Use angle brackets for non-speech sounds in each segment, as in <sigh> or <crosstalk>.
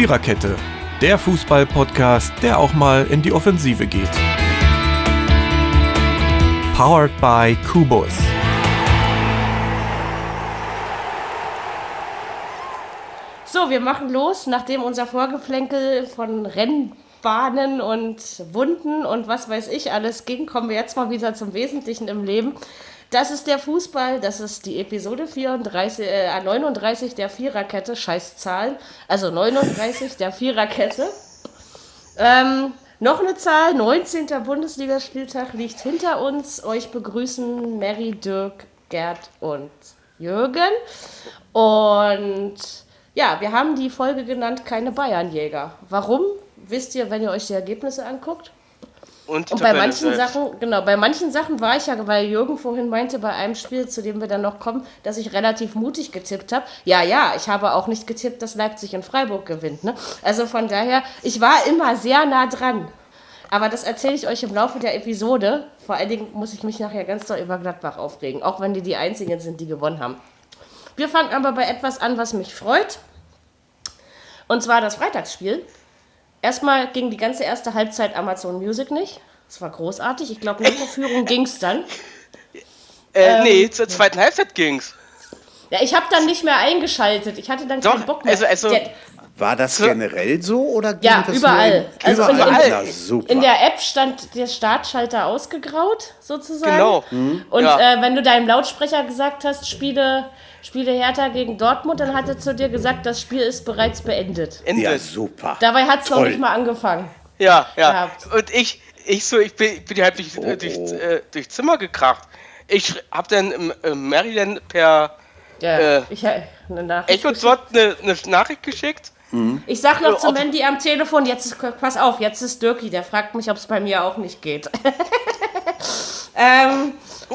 Viererkette, der Fußball-Podcast, der auch mal in die Offensive geht. Powered by Kubus. So, wir machen los, nachdem unser Vorgeplänkel von Rennbahnen und Wunden und was weiß ich alles ging, kommen wir jetzt mal wieder zum Wesentlichen im Leben. Das ist der Fußball, das ist die Episode 34, äh, 39 der Viererkette, scheiß Zahlen, also 39 der Viererkette. Ähm, noch eine Zahl, 19. Bundesligaspieltag liegt hinter uns. Euch begrüßen Mary, Dirk, Gerd und Jürgen. Und ja, wir haben die Folge genannt Keine Bayernjäger. Warum? Wisst ihr, wenn ihr euch die Ergebnisse anguckt? Und, Und bei manchen Sachen, genau, bei manchen Sachen war ich ja, weil Jürgen vorhin meinte, bei einem Spiel, zu dem wir dann noch kommen, dass ich relativ mutig getippt habe. Ja, ja, ich habe auch nicht getippt, dass Leipzig in Freiburg gewinnt. Ne? Also von daher, ich war immer sehr nah dran. Aber das erzähle ich euch im Laufe der Episode. Vor allen Dingen muss ich mich nachher ganz doll über Gladbach aufregen, auch wenn die die einzigen sind, die gewonnen haben. Wir fangen aber bei etwas an, was mich freut. Und zwar das Freitagsspiel. Erstmal ging die ganze erste Halbzeit Amazon Music nicht. Das war großartig. Ich glaube, nach der Führung ging es dann. <laughs> Äh, Ähm, nee, zur zweiten Halbzeit ging's. Ja, ich habe dann nicht mehr eingeschaltet. Ich hatte dann Doch, keinen Bock mehr. also- also- der, War das So. generell so oder ging Ja, das überall. Nur in, Also in- überall. in- Na, super. in der App stand der Startschalter ausgegraut, sozusagen. Genau. Und Ja. äh, wenn du deinem Lautsprecher gesagt hast, spiele, spiele Hertha gegen Dortmund, dann hat er zu dir gesagt, das Spiel ist bereits beendet. Ende. ja, Ja, super. Dabei hat es noch nicht mal angefangen. ja. Gehabt. Und ich, ich so, ich bin, ich bin halt durch, Oh, durch, oh. äh, durch Zimmer gekracht. Ich sch- hab dann ähm, äh, Mary dann per Ja, Äh, ich, eine Nachricht Echo dort eine, eine Nachricht geschickt. Ich sag noch zum ob- Mandy am Telefon, jetzt ist, pass auf, jetzt ist Dirki, der fragt mich, ob es bei mir auch nicht geht. <laughs> ähm,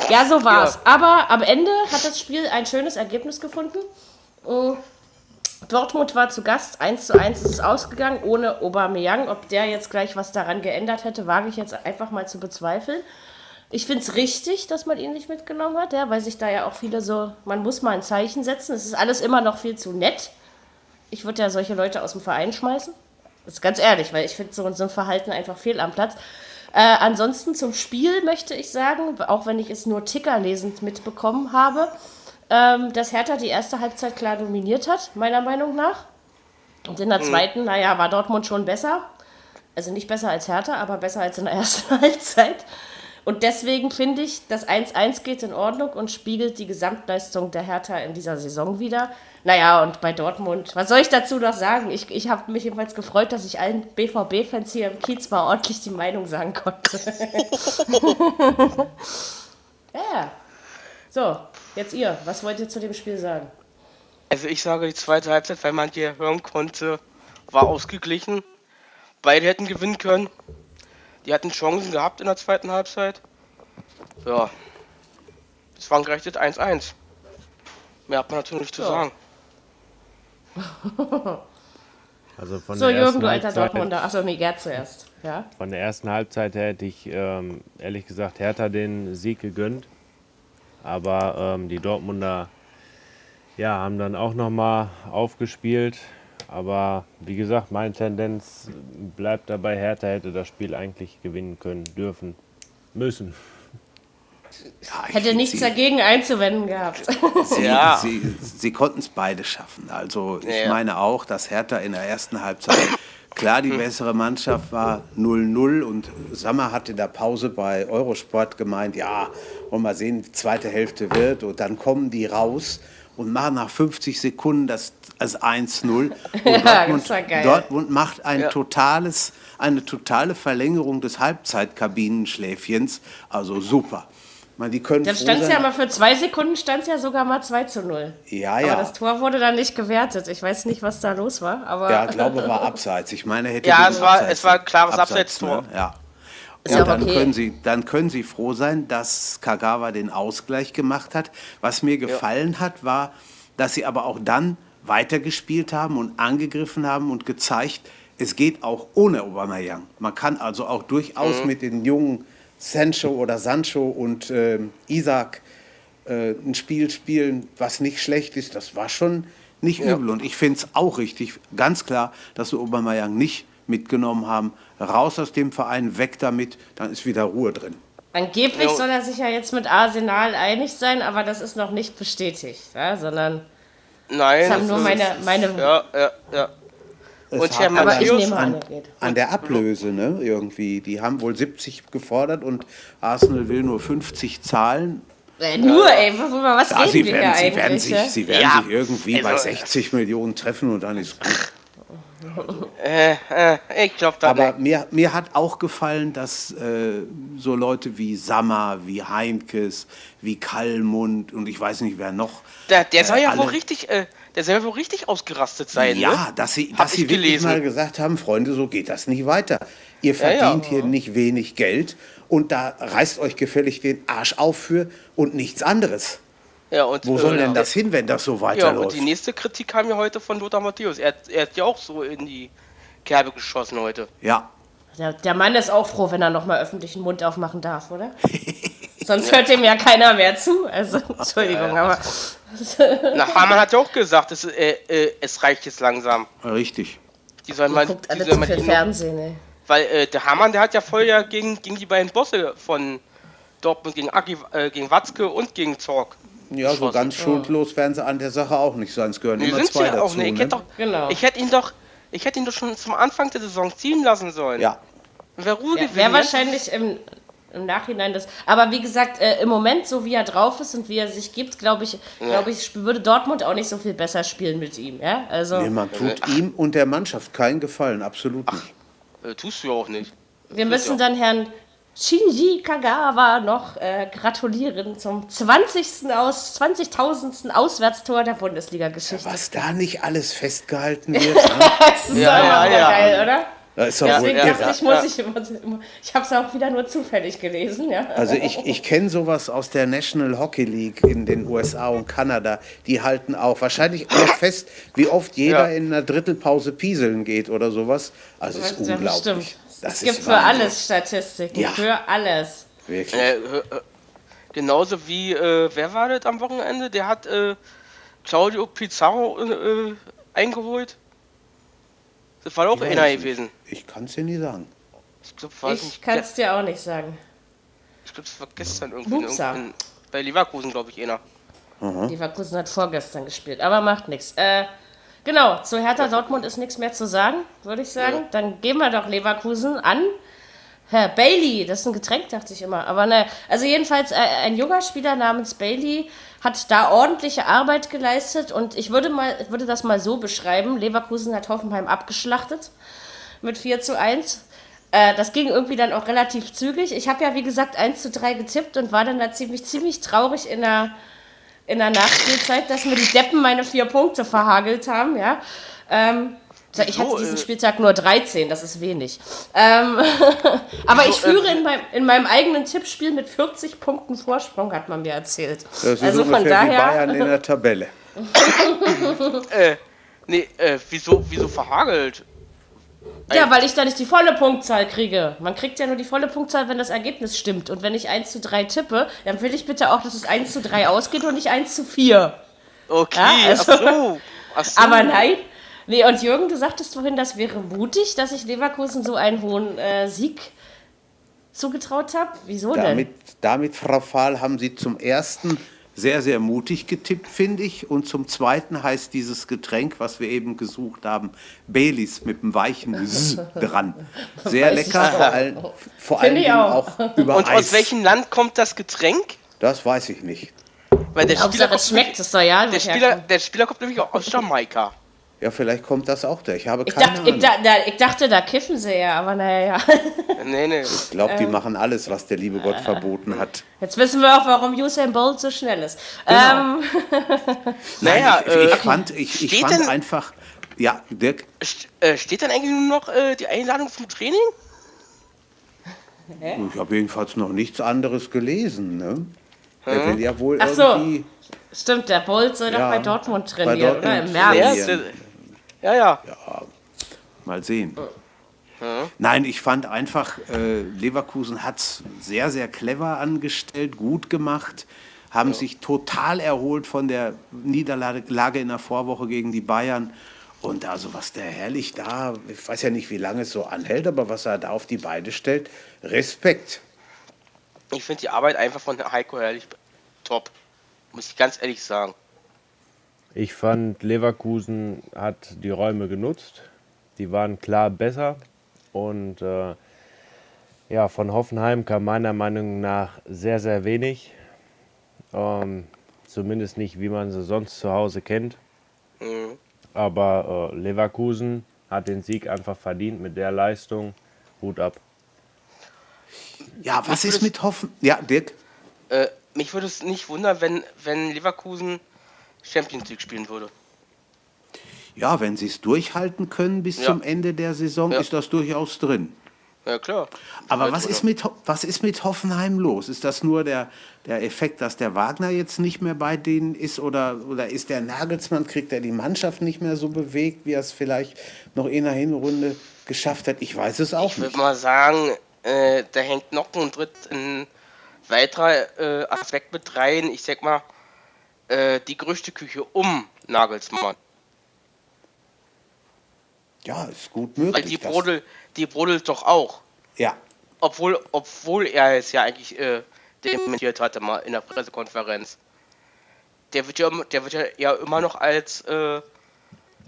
ja, so war's. Ja. Aber am Ende hat das Spiel ein schönes Ergebnis gefunden. Äh, Dortmund war zu Gast, 1 zu 1 ist es ausgegangen, ohne Aubameyang. Ob der jetzt gleich was daran geändert hätte, wage ich jetzt einfach mal zu bezweifeln. Ich finde es richtig, dass man ihn nicht mitgenommen hat, ja, weil sich da ja auch viele so, man muss mal ein Zeichen setzen. Es ist alles immer noch viel zu nett. Ich würde ja solche Leute aus dem Verein schmeißen. Das ist ganz ehrlich, weil ich finde so, so ein Verhalten einfach fehl am Platz. Äh, ansonsten zum Spiel möchte ich sagen, auch wenn ich es nur tickerlesend mitbekommen habe, ähm, dass Hertha die erste Halbzeit klar dominiert hat, meiner Meinung nach. Und in der zweiten, naja, war Dortmund schon besser. Also nicht besser als Hertha, aber besser als in der <laughs> ersten Halbzeit. Und deswegen finde ich, das 1-1 geht in Ordnung und spiegelt die Gesamtleistung der Hertha in dieser Saison wieder. Naja, und bei Dortmund, was soll ich dazu noch sagen? Ich, ich habe mich jedenfalls gefreut, dass ich allen BVB-Fans hier im Kiez mal ordentlich die Meinung sagen konnte. <laughs> ja. So, jetzt ihr. Was wollt ihr zu dem Spiel sagen? Also ich sage die zweite Halbzeit, weil man hier hören konnte, war ausgeglichen. Beide hätten gewinnen können. Die hatten Chancen gehabt in der zweiten Halbzeit. Ja. Es war ein gerechnet 1-1. Mehr hat man natürlich nicht zu Ja. sagen. <laughs> Also von So, der Jürgen, ersten du alter Halbzeit, Dortmunder. Achso, nee, Gerd zuerst. Ja? Von der ersten Halbzeit her hätte ich ähm, ehrlich gesagt Hertha den Sieg gegönnt. Aber ähm, die Dortmunder ja, haben dann auch nochmal aufgespielt. Aber wie gesagt, meine Tendenz bleibt dabei, Hertha hätte das Spiel eigentlich gewinnen können, dürfen, müssen. Ja, ich Hätte nichts sie, dagegen einzuwenden gehabt. <laughs> Sie, <laughs> Ja. sie, sie konnten es beide schaffen. Also ich Ja. meine auch, dass Hertha in der ersten Halbzeit klar die bessere Mannschaft war, 0-0 und Sammer hatte in der Pause bei Eurosport gemeint, ja, wollen wir sehen, wie die zweite Hälfte wird und dann kommen die raus und machen nach 50 Sekunden das, das 1-0 <laughs> und Ja, Dortmund, das war geil. Dortmund macht ein Ja. totales, eine totale Verlängerung des Halbzeitkabinenschläfchens, also super. Man, die können Dann stand es ja mal für zwei Sekunden, stand es ja sogar mal 2 zu 0. Ja, Aber ja. das Tor wurde dann nicht gewertet. Ich weiß nicht, was da los war. Aber Ja, glaube war <laughs> abseits. Ich meine, hätte Ja, es war- Abseits- es war ein klares Abseits, Abseitstor. Ne? Ja. Und ja dann, okay. können Sie, dann können Sie froh sein, dass Kagawa den Ausgleich gemacht hat. Was mir gefallen hat, war, dass Sie aber auch dann weitergespielt haben und angegriffen haben und gezeigt, es geht auch ohne Aubameyang. Man kann also auch durchaus Mhm. mit den jungen Sancho oder Sancho und ähm, Isaac äh, ein Spiel spielen, was nicht schlecht ist. Das war schon nicht übel. Und ich finde es auch richtig, ganz klar, dass wir Aubameyang nicht mitgenommen haben. Raus aus dem Verein, weg damit, dann ist wieder Ruhe drin. Angeblich Ja. soll er sich ja jetzt mit Arsenal einig sein, aber das ist noch nicht bestätigt, ja, sondern Nein. das haben nur ist- meine, meine Ja, ja, ja. Und Herr Matthäus an, an, er der Ablöse, ne, irgendwie. Die haben wohl 70 gefordert und Arsenal will nur 50 zahlen. Äh, nur, ey, worüber was Ja, reden sie wir werden, hier sie werden, eigentlich? sich, ja? sie werden Ja, sich irgendwie bei also- 60 Millionen treffen und dann ist gut. Äh, äh, ich glaube da Aber mir, mir hat auch gefallen, dass äh, so Leute wie Sammer, wie Heinkes, wie Kallmund und ich weiß nicht wer noch. Der, der soll äh, ja alle- wohl richtig, äh, der soll ja wohl richtig ausgerastet sein, Ja, ne? dass sie, Hab dass sie ich wirklich gelesen. mal gesagt haben, Freunde, so geht das nicht weiter. Ihr Ja, ja. verdient hier nicht wenig Geld und da reißt euch gefällig den Arsch auf für und nichts anderes. Ja, und, Wo soll äh, denn das hin, wenn das so Ja, und weiterläuft? die nächste Kritik kam ja heute von Lothar Matthäus. Er, hat- er hat ja auch so in die Kerbe geschossen heute. Ja, Der, der Mann ist auch froh, wenn er nochmal öffentlich den Mund aufmachen darf, oder? <laughs> Sonst hört ihm ja keiner mehr zu. Also, Entschuldigung, aber. Na, Hamann hat ja auch gesagt, es, äh, äh, es reicht jetzt langsam. richtig. Die sollen mal, Guckt die alle sollen zu mal viel Fernsehen, ey. Weil äh, der Hamann, der hat ja voll ja gegen, gegen die beiden Bosse von Dortmund, gegen, Aki, äh, gegen Watzke und gegen Zorg. Ja, so ganz schuldlos werden sie an der Sache auch nicht sein. Es gehören Die immer sind zwei ja auch dazu. nicht. Ich ne? hätte, doch, Genau. ich hätte ihn doch, ich hätte ihn doch schon zum Anfang der Saison ziehen lassen sollen. Ja, Wäre Ruhe Ja, gewesen. Wäre ne? wahrscheinlich im, im Nachhinein das. Aber wie gesagt, äh, im Moment, so wie er drauf ist und wie er sich gibt, glaube ich, glaube ich, würde Dortmund auch nicht so viel besser spielen mit ihm. Ja? Also, nee, man tut ihm und der Mannschaft keinen Gefallen, absolut nicht. Äh, tust du ja auch nicht. wir müssen dann Herrn Shinji Kagawa noch äh, gratulieren zum 20. aus 20.000. Auswärtstor der Bundesliga-Geschichte. Was da nicht alles festgehalten <laughs> wird. ne? Das ist Ja, ja, auch ja. geil, oder? Da ist doch Ja, wohl dachte ich, muss ich ich habe es auch wieder nur zufällig gelesen, ja. Also ich, ich kenne sowas aus der National Hockey League in den USA und Kanada. Die halten auch wahrscheinlich auch fest, wie oft jeder Ja. in einer Drittelpause pieseln geht oder sowas. Also ist Ja, unglaublich. stimmt. Das es gibt ist für Wahnsinn. alles Statistiken, Ja. für alles. Wirklich. Äh, genauso wie, äh, wer war das am Wochenende? Der hat äh, Claudio Pizarro äh, eingeholt. Das war doch Ja, einer ich- gewesen. Ich kann es dir nie sagen. Ich glaube, weiß Ich nicht. kann es dir auch nicht sagen. Ich glaube, es war gestern irgendwie. In- bei Leverkusen, glaube ich, einer. Leverkusen hat vorgestern gespielt, aber macht nichts. Äh, genau, zu Hertha Dortmund ist nichts mehr zu sagen, würde ich sagen. Dann gehen wir doch Leverkusen an. Herr Bailey, das ist ein Getränk, dachte ich immer. Aber ne, also jedenfalls äh, ein junger Spieler namens Bailey hat da ordentliche Arbeit geleistet und ich würde mal, würde das mal so beschreiben. Leverkusen hat Hoffenheim abgeschlachtet mit 4 zu 1. Äh, das ging irgendwie dann auch relativ zügig. Ich habe ja, wie gesagt, 1 zu 3 getippt und war dann da ziemlich, ziemlich traurig in der, in der Nachspielzeit, dass mir die Deppen meine vier Punkte verhagelt haben, ja. Ähm, ich hatte diesen äh, Spieltag nur 13, das ist wenig. Ähm, <laughs> aber ich Wieso, äh, führe in, meinem, in meinem eigenen Tippspiel mit 40 Punkten Vorsprung, hat man mir erzählt. Das ist also von daher. Bayern in der <laughs> Tabelle. Äh, nee, äh, wieso, wieso verhagelt? Ja, weil ich da nicht die volle Punktzahl kriege. Man kriegt ja nur die volle Punktzahl, wenn das Ergebnis stimmt. Und wenn ich 1 zu 3 tippe, dann will ich bitte auch, dass es 1 zu 3 ausgeht und nicht 1 zu 4. Okay, Ja, also- ach so. Ach so. <laughs> Aber nein. Nee, und Jürgen, du sagtest vorhin, das wäre mutig, dass ich Leverkusen so einen hohen äh, Sieg zugetraut habe. Wieso denn? Damit, damit, Frau Fahl, haben Sie zum ersten sehr, sehr mutig getippt, finde ich. Und zum zweiten heißt dieses Getränk, was wir eben gesucht haben, Baileys mit einem weichen S <laughs> dran. Sehr Weiß lecker, vor, all, vor Dingen auch. auch <laughs> über Und Eis. aus welchem Land kommt das Getränk? Das weiß ich nicht. Weil der Spieler, kommt, schmeckt, es soll ja. der, Spieler, der Spieler kommt nämlich auch aus Jamaika. Ja, vielleicht kommt das auch da. Ich habe Ich keine dachte, ich, Ahnung. da, da, ich dachte, da kiffen sie ja, aber naja. <laughs> Nee, nee. Ich glaube, die machen alles, was der liebe Gott verboten hat. Jetzt wissen wir auch, warum Usain Bolt so schnell ist. Genau. Ähm, <laughs> Naja, ich, ich äh, fand, ich, ich steht fand denn- einfach, ja, Dirk, äh, steht dann eigentlich nur noch äh, die Einladung zum Training? ich habe jedenfalls noch nichts anderes gelesen. Ne? Der will ja wohl Ach so. irgendwie. stimmt, der Bolt soll doch Ja, bei Dortmund bei trainieren, Dortmund oder? Im März. Trainieren. ja, ja. Mal sehen. Nein, ich fand einfach, äh, Leverkusen hat es sehr, sehr clever angestellt, gut gemacht, haben sich total erholt von der Niederlage in der Vorwoche gegen die Bayern. Und also was der Herrlich da, ich weiß ja nicht, wie lange es so anhält, aber was er da auf die Beine stellt, Respekt. Ich finde die Arbeit einfach von Heiko Herrlich top. Muss ich ganz ehrlich sagen. Ich fand, Leverkusen hat die Räume genutzt. Die waren klar besser. Und äh, ja, von Hoffenheim kam meiner Meinung nach sehr, sehr wenig. Ähm, zumindest nicht, wie man sie sonst zu Hause kennt. Mhm. Aber äh, Leverkusen hat den Sieg einfach verdient mit der Leistung. Hut ab. Ja, was ist mit Hoffen? Ja, Dirk? Äh, mich würde es nicht wundern, wenn, wenn Leverkusen Champions League spielen würde. Ja, wenn sie es durchhalten können bis Ja. zum Ende der Saison, Ja. ist das durchaus drin. Ja, klar. Aber Halt, was ist, mit, was ist mit Hoffenheim los? Ist das nur der, der Effekt, dass der Wagner jetzt nicht mehr bei denen ist? Oder, oder ist der Nagelsmann, kriegt er die Mannschaft nicht mehr so bewegt, wie er es vielleicht noch in der Hinrunde geschafft hat? Ich weiß es auch Ich nicht. würde mal sagen, äh, da hängt noch ein dritt ein weiterer äh, Aspekt mit rein. Ich sag mal, äh, die Gerüchteküche um Nagelsmann. Ja, ist gut Weil möglich. die dass- brodelt, die brodelt doch auch. Ja, Obwohl, obwohl er es ja eigentlich äh, dementiert hatte mal in der Pressekonferenz. Der wird ja, immer- der wird ja, ja immer noch als äh,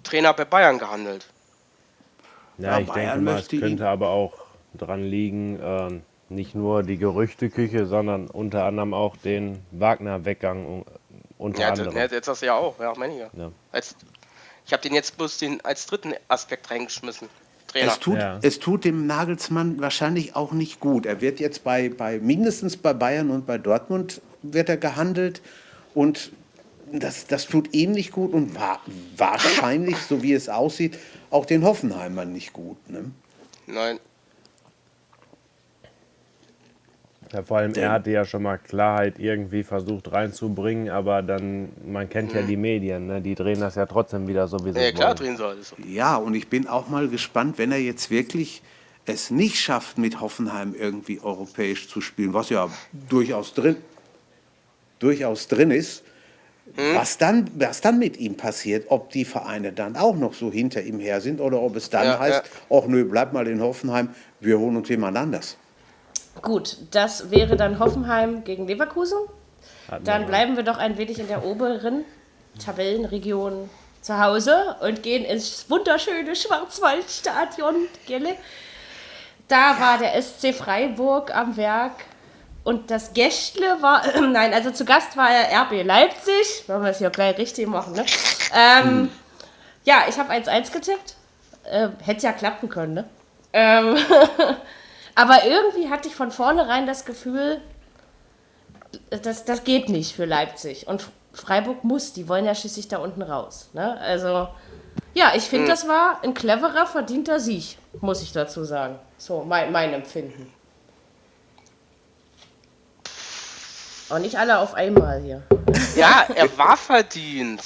Trainer bei Bayern gehandelt. Ja, Ja, ich Bayern denke mal, es könnte aber auch dran liegen, ähm, nicht nur die Gerüchteküche, sondern unter anderem auch den Wagner-Weggang unter Ja, anderem. das, jetzt das ja auch, ja, meine ich ja. Ja. Als, ich habe den jetzt bloß den als dritten Aspekt reingeschmissen. Trainer. es tut, Ja. es tut dem Nagelsmann wahrscheinlich auch nicht gut. Er wird jetzt bei, bei mindestens bei Bayern und bei Dortmund wird er gehandelt und das, das tut ihm nicht gut und wa wahrscheinlich, so wie es aussieht, auch den Hoffenheimern nicht gut. Ne? Nein, Ja, vor allem, er hatte ja schon mal Klarheit irgendwie versucht reinzubringen, aber dann, man kennt ja die Medien, ne? die drehen das ja trotzdem wieder so, wie sie ja, es klar wollen. drehen soll. So. Ja, und ich bin auch mal gespannt, wenn er jetzt wirklich es nicht schafft, mit Hoffenheim irgendwie europäisch zu spielen, was ja durchaus drin, durchaus drin ist, was, dann, was dann mit ihm passiert, ob die Vereine dann auch noch so hinter ihm her sind oder ob es dann Ja, heißt, ach nö, bleib mal in Hoffenheim, wir holen uns jemand anders. Gut, das wäre dann Hoffenheim gegen Leverkusen. Hatten Dann wir. bleiben wir doch ein wenig in der oberen Tabellenregion zu Hause und gehen ins wunderschöne Schwarzwaldstadion. Gelle. Da war der SC Freiburg am Werk und das Gästle war, <clears throat> nein, also zu Gast war er RB Leipzig, wollen wir es hier gleich richtig machen, ne? Ähm, Ja, ich habe 1-1 getippt. Äh, Hätte ja klappen können, ne? Ähm, <laughs> aber irgendwie hatte ich von vornherein das Gefühl, das, das geht nicht für Leipzig. Und Freiburg muss, die wollen ja schließlich da unten raus. Ne? Also, ja, ich finde, das war ein cleverer, verdienter Sieg, muss ich dazu sagen. So, mein, mein Empfinden. Auch nicht alle auf einmal hier. Ja, er war verdient.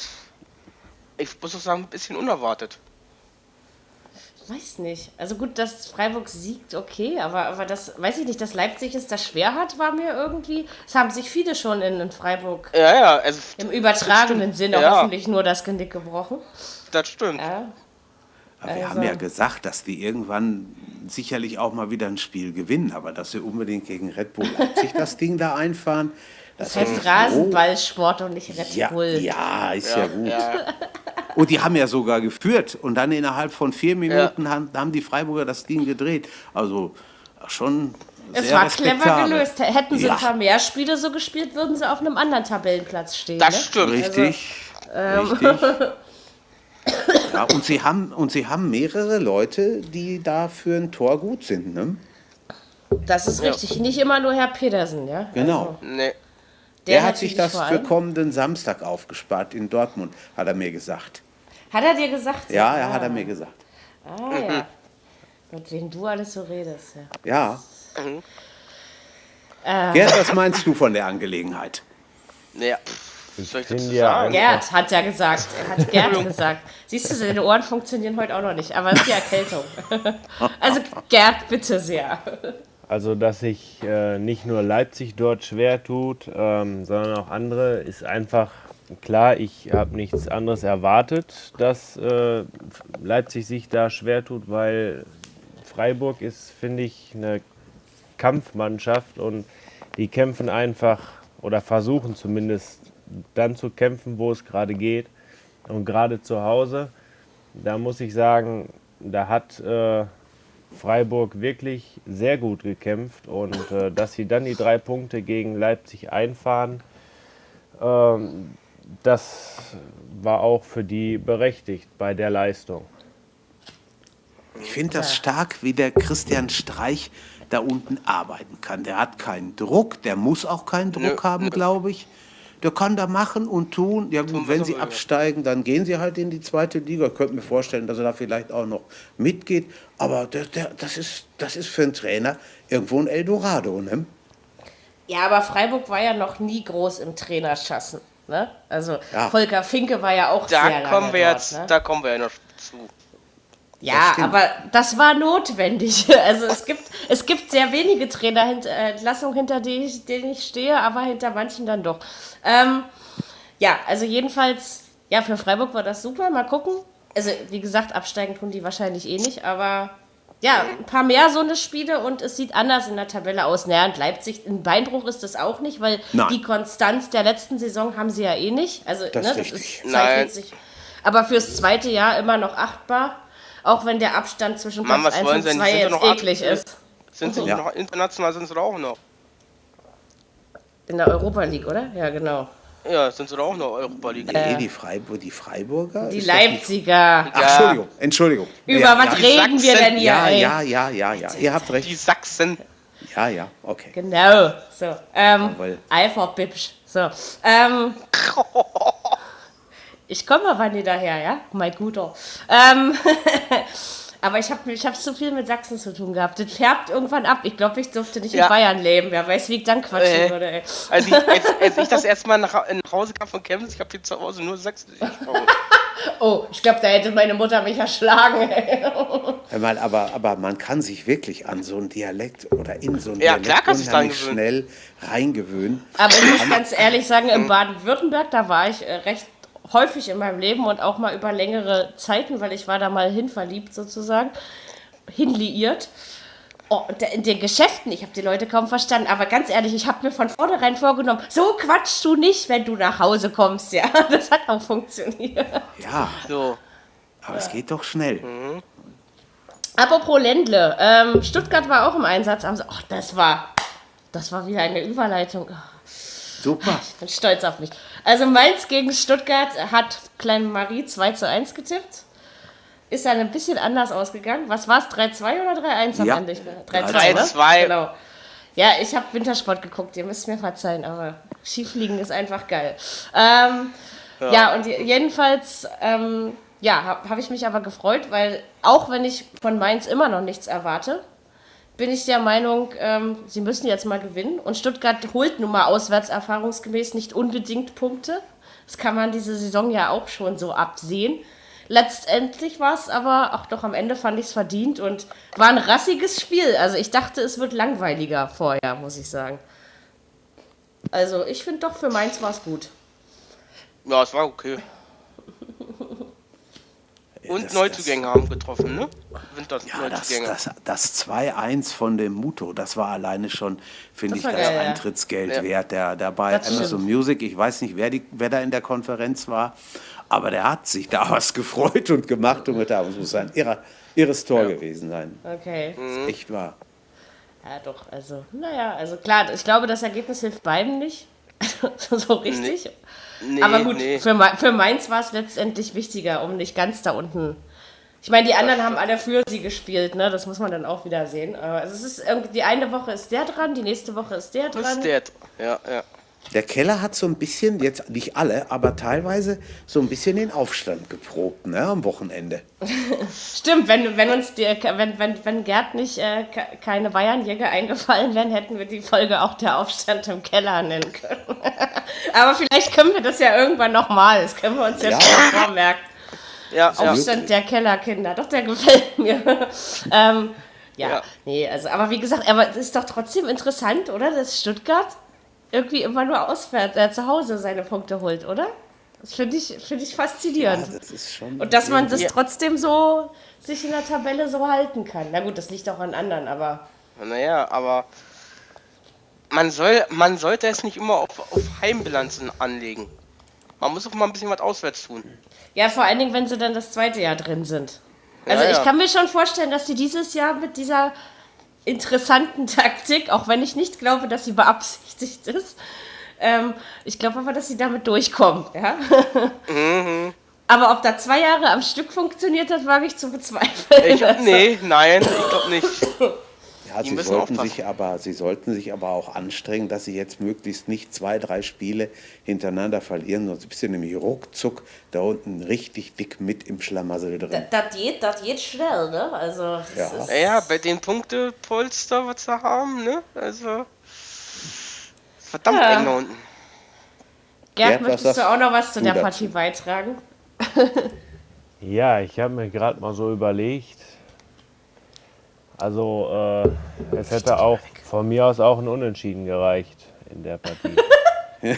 Ich muss auch sagen, ein bisschen unerwartet. Weiß nicht. Also gut, dass Freiburg siegt, okay, aber, aber das, weiß ich nicht, dass Leipzig es da schwer hat, war mir irgendwie. Es haben sich viele schon in, in Freiburg Ja, ja, also im übertragenen. Sinne Ja. hoffentlich nur das Genick gebrochen. das stimmt. Ja. Aber wir Also- haben ja gesagt, dass die irgendwann sicherlich auch mal wieder ein Spiel gewinnen, aber dass sie unbedingt gegen Red Bull Leipzig das Ding da einfahren. Das ist heißt Rasenballsport und nicht Red Ja, Bull. ja, ist ja, gut. Ja, Und die haben ja sogar geführt. Und dann innerhalb von vier Minuten haben, haben die Freiburger das Ding gedreht. Also schon Es sehr war clever respektabel. gelöst. Hätten sie Ja. ein paar mehr Spiele so gespielt, würden sie auf einem anderen Tabellenplatz stehen. das ne? stimmt. Richtig, ähm, richtig. <laughs> Ja, und sie, haben, und sie haben mehrere Leute, die da für ein Tor gut sind. Ne? Das ist Ja. richtig. Nicht immer nur Herr Pedersen, ja? Genau. Nee. Der, hat natürlich sich das für kommenden Samstag aufgespart in Dortmund, hat er mir gesagt. Hat er dir gesagt? Ja, er hat er mir gesagt. Ah, ja. Mit wem du alles so redest, ja. Ja. Mhm. Äh, Gerd, was meinst du von der Angelegenheit? Was soll ich dazu ja sagen? Gerd hat ja gesagt. Er hat Gerd gesagt. Siehst du, seine Ohren funktionieren heute auch noch nicht, aber es ist die Erkältung. <laughs> Also Gerd, bitte sehr. Also dass sich äh, nicht nur Leipzig dort schwer tut, ähm, sondern auch andere, ist einfach klar, ich habe nichts anderes erwartet, dass äh, Leipzig sich da schwer tut, weil Freiburg ist, finde ich, eine Kampfmannschaft und die kämpfen einfach oder versuchen zumindest dann zu kämpfen, wo es gerade geht. Und gerade zu Hause, da muss ich sagen, da hat äh, Freiburg wirklich sehr gut gekämpft und äh, dass sie dann die drei Punkte gegen Leipzig einfahren, ähm, das war auch für die berechtigt bei der Leistung. Ich finde das stark, wie der Christian Streich da unten arbeiten kann. Der hat keinen Druck, der muss auch keinen Druck Nö, haben, nö. glaube ich. Der kann da machen und tun. Ja gut, wenn sie absteigen, dann gehen sie halt in die zweite Liga. Ich könnte mir vorstellen, dass er da vielleicht auch noch mitgeht. Aber der, der, das, ist, das ist für einen Trainer irgendwo ein Eldorado. Ne? Ja, aber Freiburg war ja noch nie groß im Trainerschassen. Ne? Also Ja. Volker Finke war ja auch sehr Da lange kommen wir dort, jetzt, ne? da kommen wir ja noch zu. Ja, stimmt. aber das war notwendig. <laughs> Also es gibt, es gibt sehr wenige Trainerentlassungen, hinter denen ich, denen ich stehe, aber hinter manchen dann doch. Ähm, ja, also jedenfalls, ja, für Freiburg war das super. Mal gucken. Also wie gesagt, absteigen tun die wahrscheinlich eh nicht, aber ja, ein paar mehr so eine Spiele und es sieht anders in der Tabelle aus. Naja, und Leipzig, ein Beinbruch ist das auch nicht, weil Nein. die Konstanz der letzten Saison haben sie ja eh nicht. Also, Das ne, ist das ist, zeichnet Nein. sich. Aber fürs zweite Jahr immer noch achtbar, auch wenn der Abstand zwischen Mann, Platz was 1 wollen und sie denn? 2 Die sind jetzt eklig acht- ist. Sind sie Ja. noch international sind sie doch auch noch. In der Europa League, oder? Ja, genau. Ja, sind sie doch auch noch Europa League. Nee, die, Freiburg, die Freiburger? Die Leipziger. Ach, Entschuldigung, Entschuldigung. Über ja, was ja, reden wir denn hier, ja, ey? ja, ja, ja, ja. Ihr habt Die recht. Sachsen. Ja, ja, okay. Genau. So. Ähm. Eifer Bipsch. So. Ähm, <laughs> ich komme aber nie daher, ja? Mein Guter. Ähm, <laughs> aber ich habe ich hab zu viel mit Sachsen zu tun gehabt. Das färbt irgendwann ab. Ich glaube, ich durfte nicht in Ja. Bayern leben. Wer weiß, wie ich dann quatschen Äh. würde, ey. Als ich, als, als ich das <laughs> erste Mal nach, Hau- nach Hause kam von Chemnitz, ich habe hier zu Hause nur Sächsisch gesprochen. <laughs> Oh, ich glaube, da hätte meine Mutter mich erschlagen, mal, aber, aber man kann sich wirklich an so einen Dialekt oder in so einen Ja, Dialekt klar unheimlich schnell reingewöhnen. Aber ich muss ganz ehrlich sagen, in Baden-Württemberg, da war ich äh, recht häufig in meinem Leben und auch mal über längere Zeiten, weil ich war da mal hin verliebt sozusagen, hinliiert. Oh, in den Geschäften, ich habe die Leute kaum verstanden, aber ganz ehrlich, ich habe mir von vornherein vorgenommen, so quatschst du nicht, wenn du nach Hause kommst, ja. <laughs> Das hat auch funktioniert. Ja, So. aber es geht doch schnell. Mhm. Apropos Ländle, ähm, Stuttgart war auch im Einsatz. Am Sa- Ach, das war, das war wieder eine Überleitung. Super. Ich bin stolz auf mich. Also Mainz gegen Stuttgart hat Klein Marie 2 zu 1 getippt. Ist dann ein bisschen anders ausgegangen. Was war es? 3-2 oder 3-1 am Ja. Ende? Ich bin- 3-2, ne? 3-2. Genau. Ja, ich habe Wintersport geguckt. Ihr müsst mir verzeihen, aber Skifliegen ist einfach geil. Ähm, ja. und je- jedenfalls, ähm, ja, habe hab ich mich aber gefreut, weil auch wenn ich von Mainz immer noch nichts erwarte, bin ich der Meinung, ähm, sie müssen jetzt mal gewinnen. Und Stuttgart holt nun mal auswärts erfahrungsgemäß nicht unbedingt Punkte. Das kann man diese Saison ja auch schon so absehen. Letztendlich war es aber, ach doch, am Ende fand ich es verdient und war ein rassiges Spiel. Also ich dachte, es wird langweiliger vorher, muss ich sagen. Also ich finde doch, für Mainz war es gut. Ja, es war okay. <laughs> Und Das- Neuzugänge haben getroffen, ne? Winter Ja, das, Neuzugänge. das, das 2-1 von dem Muto, das war alleine schon, finde ich, das geil, ja. Eintrittsgeld Ja. wert. Der, der bei Das Amazon stimmt. Music, ich weiß nicht, wer, die, wer da in der Konferenz war, aber der hat sich da <laughs> was gefreut und gemacht und mit da muss ein irre, irres Tor gewesen sein. Okay. Mhm. Das ist echt wahr. Ja, doch, also, naja, also klar, ich glaube, das Ergebnis hilft beiden nicht. <laughs> so richtig. Nee, Aber gut, nee. für, für Mainz war es letztendlich wichtiger, um nicht ganz da unten. Ich meine, die anderen haben alle für sie gespielt, ne? Das muss man dann auch wieder sehen. Aber es ist irgendwie, die eine Woche ist der dran, die nächste Woche ist der dran. ist der. Ja, ja. Der Keller hat so ein bisschen, jetzt nicht alle, aber teilweise so ein bisschen den Aufstand geprobt ne, am Wochenende. <laughs> Stimmt, wenn, wenn uns die, wenn, wenn, wenn Gerd nicht äh, ke- keine Bayernjäger eingefallen wären, hätten wir die Folge auch der Aufstand im Keller nennen können. <laughs> Aber vielleicht können wir das ja irgendwann nochmal. Das können wir uns ja, Ja. schon mal vormerken. Ja, ja. Aufstand der Kellerkinder. Doch, der gefällt mir. <laughs> ähm, Ja, Ja. nee, also, aber wie gesagt, aber es ist doch trotzdem interessant, oder? Dass Stuttgart irgendwie immer nur auswärts, äh, zu Hause seine Punkte holt, oder? Das finde ich, finde ich faszinierend. das ist schon Und dass man das Ja. trotzdem so sich in der Tabelle so halten kann. Na gut, das liegt auch an anderen, aber Naja, aber man soll, man sollte es nicht immer auf, auf Heimbilanzen anlegen. Man muss auch mal ein bisschen was auswärts tun. ja, vor allen Dingen, wenn sie dann das zweite Jahr drin sind. Also Ja, ich ja. kann mir schon vorstellen, dass sie dieses Jahr mit dieser interessanten <laughs> Taktik, auch wenn ich nicht glaube, dass sie beabsichtigt ist, ähm, ich glaube aber, dass sie damit durchkommen. Ja? Mhm. Aber ob da zwei Jahre am Stück funktioniert hat, wage ich zu bezweifeln. Ich, nee, nein, ich glaube nicht. <laughs> Ja, sie sollten, aufpassen. sich aber, sie sollten sich aber auch anstrengen, dass sie jetzt möglichst nicht zwei, drei Spiele hintereinander verlieren, sonst bist du nämlich ruckzuck da unten richtig dick mit im Schlamassel drin. Das, das, geht, das geht schnell, ne? Also, Ja. ist, Naja, bei den Punktepolster, was sie haben, ne? Also. Verdammt Ja. eng da unten. Gerd, Gerd, möchtest du auch noch was zu der dazu? Partie beitragen? Ja, ich habe mir gerade mal so überlegt. Also, äh, es hätte auch von mir aus auch ein Unentschieden gereicht in der Partie. <laughs>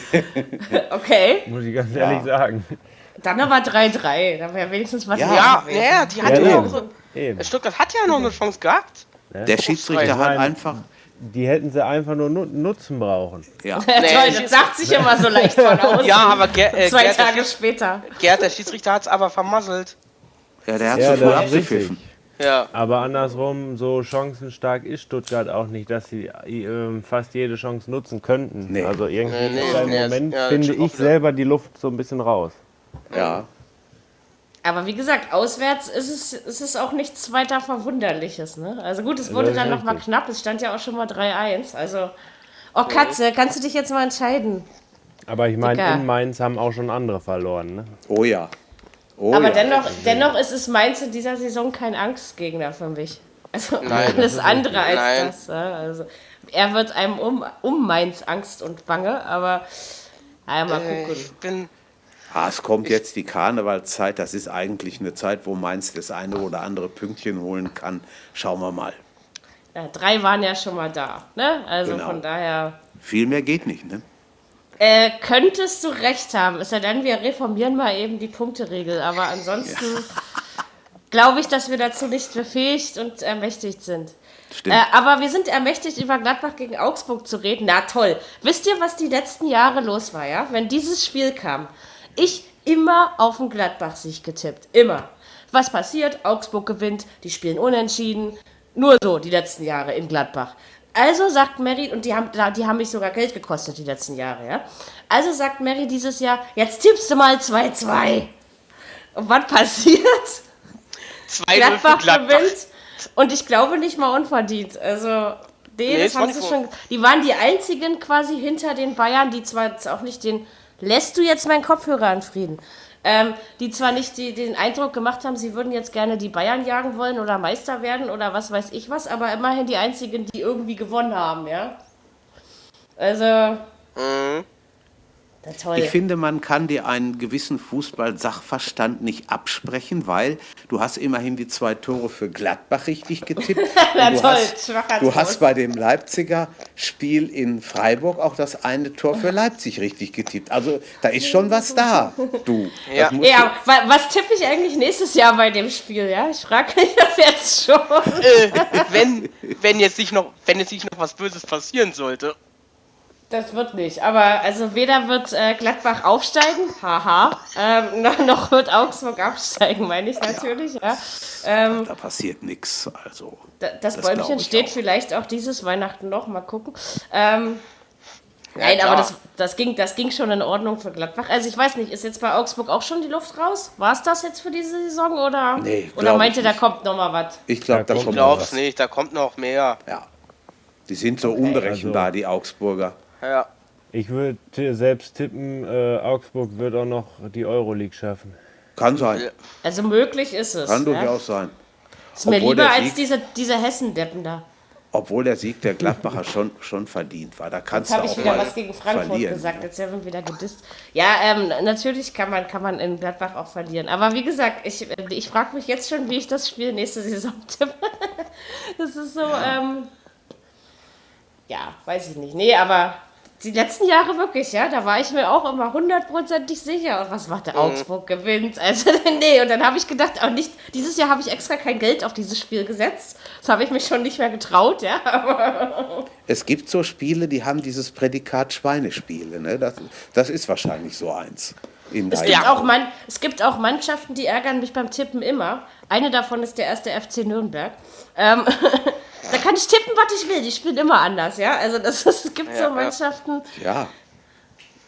Okay, Muss ich ganz ehrlich sagen. dann aber 3-3. Da wäre wenigstens was Ja. Ja, naja, die Ja, hat ja, auch so. Eben. Stuttgart hat ja noch eine Chance gehabt. Der Schiedsrichter Ich hat einfach. Die hätten sie einfach nur nu nutzen brauchen. Ja, Ja, <laughs> toll, Nee. das sagt sich immer so leicht von <laughs> außen. Ja, aber Ger äh, Zwei Gerd, der Tage später. Gerd, der Schiedsrichter hat es aber vermasselt. ja der hat Ja, so früh abgepfiffen. Ja. Aber andersrum, so chancenstark ist Stuttgart auch nicht, dass sie äh, fast jede Chance nutzen könnten. Nee. Also irgendwie Nee, nee, im nee, Moment, ja, finde ich selber die Luft so ein bisschen raus. Ja. Aber wie gesagt, auswärts ist es, ist es auch nichts weiter Verwunderliches. Ne? Also gut, es wurde dann noch mal richtig. knapp. Es stand ja auch schon mal 3-1. Also, oh Katze, kannst du dich jetzt mal entscheiden? Aber ich meine, in Mainz haben auch schon andere verloren. Ne? Oh ja. Oh Aber ja. dennoch, dennoch ist es Mainz in dieser Saison kein Angstgegner für mich. Also Nein, <laughs> alles andere als Nein. das. Ja? Also, er wird einem um, um Mainz Angst und Bange, aber ja, mal Äh, gucken. ich bin. Ah, es kommt jetzt die Karnevalzeit. Das ist eigentlich eine Zeit, wo Mainz das eine oder andere Pünktchen holen kann. Schauen wir mal. Ja, drei waren ja schon mal da. Ne? Also Genau. von daher. Viel mehr geht nicht, ne? Äh, könntest du recht haben. Es sei denn, wir reformieren mal eben die Punkteregel. Aber ansonsten glaube ich, dass wir dazu nicht befähigt und ermächtigt sind. Stimmt. Äh, aber wir sind ermächtigt, über Gladbach gegen Augsburg zu reden. Na toll. Wisst ihr, was die letzten Jahre los war, ja? Wenn dieses Spiel kam. Ich immer auf den Gladbach-Sieg getippt. Immer. Was passiert? Augsburg gewinnt, die spielen unentschieden. Nur so die letzten Jahre in Gladbach. Also sagt Mary, und die haben, die haben mich sogar Geld gekostet die letzten Jahre, ja? Also sagt Mary dieses Jahr, jetzt tippst du mal 2-2. Und was passiert? 2 Gladbach, Gladbach. gewinnt. Und ich glaube nicht mal unverdient. Also, nee, Nee, das haben sie schon. Die waren die einzigen quasi hinter den Bayern, die zwar jetzt auch nicht den. Lässt du jetzt meinen Kopfhörer in Frieden? Ähm, die zwar nicht die, den Eindruck gemacht haben, sie würden jetzt gerne die Bayern jagen wollen oder Meister werden oder was weiß ich was, aber immerhin die einzigen, die irgendwie gewonnen haben, ja. Also, Mhm. Ich finde, man kann dir einen gewissen Fußball-Sachverstand nicht absprechen, weil du hast immerhin die zwei Tore für Gladbach richtig getippt. <laughs> Na du toll, hast, du hast bei dem Leipziger Spiel in Freiburg auch das eine Tor für Leipzig richtig getippt. Also da ist schon was da, du. Ja. ja, wa was tippe ich eigentlich nächstes Jahr bei dem Spiel, ja? Ich frage mich <laughs> das jetzt schon. Äh, wenn, wenn, jetzt nicht noch, wenn jetzt nicht noch was Böses passieren sollte. Das wird nicht. Aber also weder wird äh, Gladbach aufsteigen, haha, ähm, <laughs> noch, noch wird Augsburg absteigen, meine ich natürlich. Ja. Ähm, du, da passiert nichts. Also, da, das, das Bäumchen ich steht auch. vielleicht auch dieses Weihnachten noch, mal gucken. Ähm, nein, klar. aber das, das, ging, das ging schon in Ordnung für Gladbach. Also ich weiß nicht, ist jetzt bei Augsburg auch schon die Luft raus? War es das jetzt für diese Saison oder, Nee, oder meinte, ich da kommt noch mal was? ich glaube, da Ich Ich kommt noch was. nicht, da kommt noch mehr. Ja. Die sind so unberechenbar, die Augsburger. Ja. Ich würde selbst tippen, äh, Augsburg wird auch noch die Euroleague schaffen. Kann sein. Ja. Also möglich ist es. Kann ja. durchaus sein. Ist mir Obwohl lieber als Sieg- diese, diese Hessendeppen da. Obwohl der Sieg der Gladbacher schon, schon verdient war. Da kannst Jetzt habe ich wieder was gegen Frankfurt verlieren. gesagt. Jetzt werden wir wieder gedisst. Ja, ähm, natürlich kann man, kann man in Gladbach auch verlieren. Aber wie gesagt, ich, äh, ich frage mich jetzt schon, wie ich das Spiel nächste Saison <laughs> tippe. das ist so, ähm, ja, weiß ich nicht. Nee, aber die letzten Jahre wirklich, ja, da war ich mir auch immer hundertprozentig sicher. Und was macht der Augsburg gewinnt? Also, <laughs> nee, und dann habe ich gedacht, auch nicht, dieses Jahr habe ich extra kein Geld auf dieses Spiel gesetzt. Das habe ich mich schon nicht mehr getraut, ja. <laughs> Aber Es gibt so Spiele, die haben dieses Prädikat Schweinespiele. Ne? Das, das ist wahrscheinlich so eins. In es gibt, auch man, es gibt auch Mannschaften, die ärgern mich beim Tippen immer. Eine davon ist der erste FC Nürnberg. Ähm, <laughs> da kann ich tippen, was ich will. Die spielen immer anders, ja. Also das, es gibt Ja, so. Mannschaften, ja,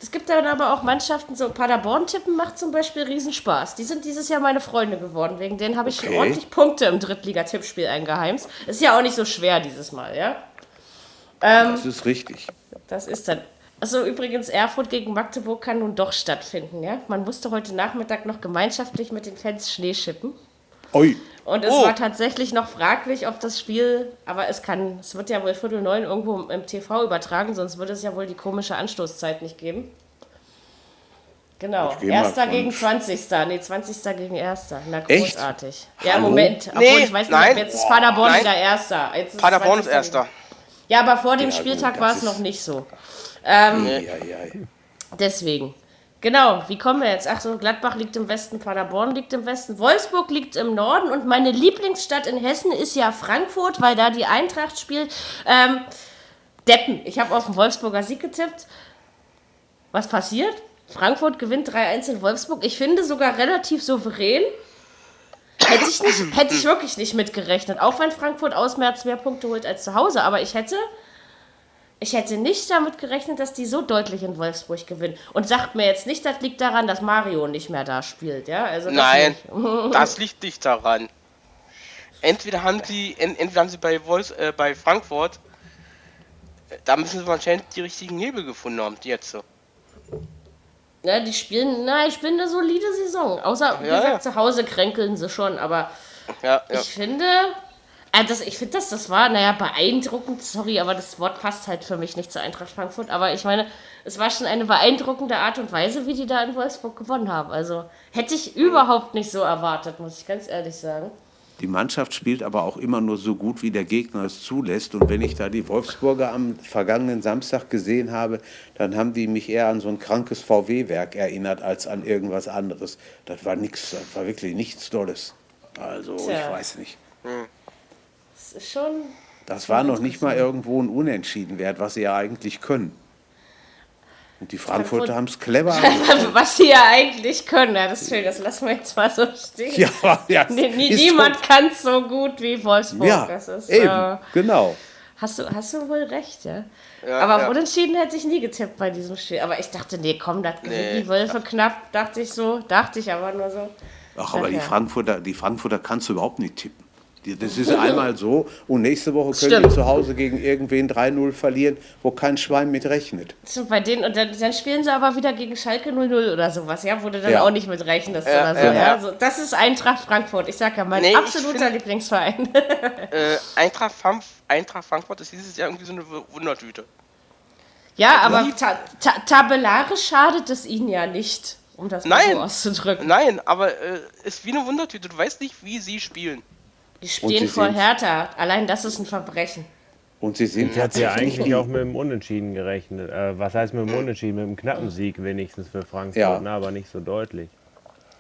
Es gibt dann aber auch Mannschaften, so Paderborn tippen macht zum Beispiel Riesenspaß. Die sind dieses Jahr meine Freunde geworden. Wegen denen habe ich Okay. ordentlich Punkte im Drittliga-Tippspiel eingeheimst. Ist ja auch nicht so schwer dieses Mal, ja? das ist richtig. Das ist dann. Also übrigens, Erfurt gegen Magdeburg kann nun doch stattfinden, ja? Man musste heute Nachmittag noch gemeinschaftlich mit den Fans Schnee schippen. Ui, Und es Oh. war tatsächlich noch fraglich, ob das Spiel, aber es kann, es wird ja wohl Viertel neun irgendwo im TV übertragen, sonst würde es ja wohl die komische Anstoßzeit nicht geben. Genau, Erster gegen 20. Nee, 20. gegen Erster. Na, Echt? großartig. Ja, Hallo? Moment. Obwohl, Nee, ich weiß nicht, nein. jetzt ist Paderborn Nein. wieder Erster. Jetzt ist Paderborn ist 20. Erster. Ja, aber vor dem Ja, Spieltag war es noch nicht so. ja, ja, ja. Deswegen. Genau, wie kommen wir jetzt? Ach so, Gladbach liegt im Westen, Paderborn liegt im Westen, Wolfsburg liegt im Norden und meine Lieblingsstadt in Hessen ist ja Frankfurt, weil da die Eintracht spielt. Ähm, Deppen. Ich habe auf den Wolfsburger Sieg getippt. Was passiert? Frankfurt gewinnt 3-1 in Wolfsburg. Ich finde sogar relativ souverän. Hätte ich, nicht, hätte ich wirklich nicht mitgerechnet. Auch wenn Frankfurt auswärts mehr Punkte holt als zu Hause. Aber ich hätte ich hätte nicht damit gerechnet, dass die so deutlich in Wolfsburg gewinnen. Und sagt mir jetzt nicht, das liegt daran, dass Mario nicht mehr da spielt, ja? Also das Nein, <laughs> das liegt nicht daran. Entweder haben sie, en- entweder haben sie bei, Wolfs, äh, bei Frankfurt, äh, da müssen sie anscheinend die richtigen Hebel gefunden haben, die jetzt so. Ja, die spielen, na, ich finde eine solide Saison. Außer, wie Ja, gesagt, ja. zu Hause kränkeln sie schon, aber Ja, ja. ich finde. Äh, das, ich finde, das, das war, naja, beeindruckend, sorry, aber das Wort passt halt für mich nicht zu Eintracht Frankfurt. Aber ich meine, es war schon eine beeindruckende Art und Weise, wie die da in Wolfsburg gewonnen haben. Also hätte ich überhaupt nicht so erwartet, muss ich ganz ehrlich sagen. Die Mannschaft spielt aber auch immer nur so gut, wie der Gegner es zulässt. Und wenn ich da die Wolfsburger am vergangenen Samstag gesehen habe, dann haben die mich eher an so ein krankes VW-Werk erinnert als an irgendwas anderes. Das war nichts, das war wirklich nichts Tolles. Also Tja. ich weiß nicht. Das ist schon. Das war noch nicht mal irgendwo ein Unentschieden wert, was sie ja eigentlich können. Und die Frankfurter Frankfurt- haben es clever <laughs> angepasst. Was sie ja eigentlich können, ja, das ist schön, das lassen wir jetzt mal so stehen. Ja, ja, niemand so- kann es so gut wie Wolfsburg. Ja, das ist, eben, Äh, genau. hast, du, hast du wohl recht, ja. Ja, aber ja. unentschieden hätte ich nie getippt bei diesem Spiel. Aber ich dachte, nee, komm, das Nee. die Wölfe knapp, dachte ich so. Dachte ich aber nur so. Ach, aber die ja. Frankfurter, die Frankfurter kannst du überhaupt nicht tippen. Das ist einmal so und nächste Woche können Stimmt. die zu Hause gegen irgendwen 3-0 verlieren, wo kein Schwein mit rechnet. So, bei denen, und dann, dann spielen sie aber wieder gegen Schalke 0-0 oder sowas, ja, wo du dann Ja. auch nicht mit rechnest Ja, oder so. ja, Ja, ja. So, das ist Eintracht Frankfurt. Ich sag ja, mein Nee, absoluter find- Lieblingsverein. <laughs> <laughs> Äh, Eintracht, Frank Eintracht Frankfurt ist dieses Jahr irgendwie so eine Wundertüte. Ja, aber ta ta tabellarisch schadet es ihnen ja nicht, um das mal Nein. so auszudrücken. Nein, aber äh, ist wie eine Wundertüte. Du weißt nicht, wie sie spielen. Die stehen sie vor Hertha. Allein das ist ein Verbrechen. Und sie sind hatte ja eigentlich auch mit dem Unentschieden gerechnet. Äh, was heißt mit dem Unentschieden? Mit einem knappen Sieg wenigstens für Frankfurt, Ja. ne, aber nicht so deutlich.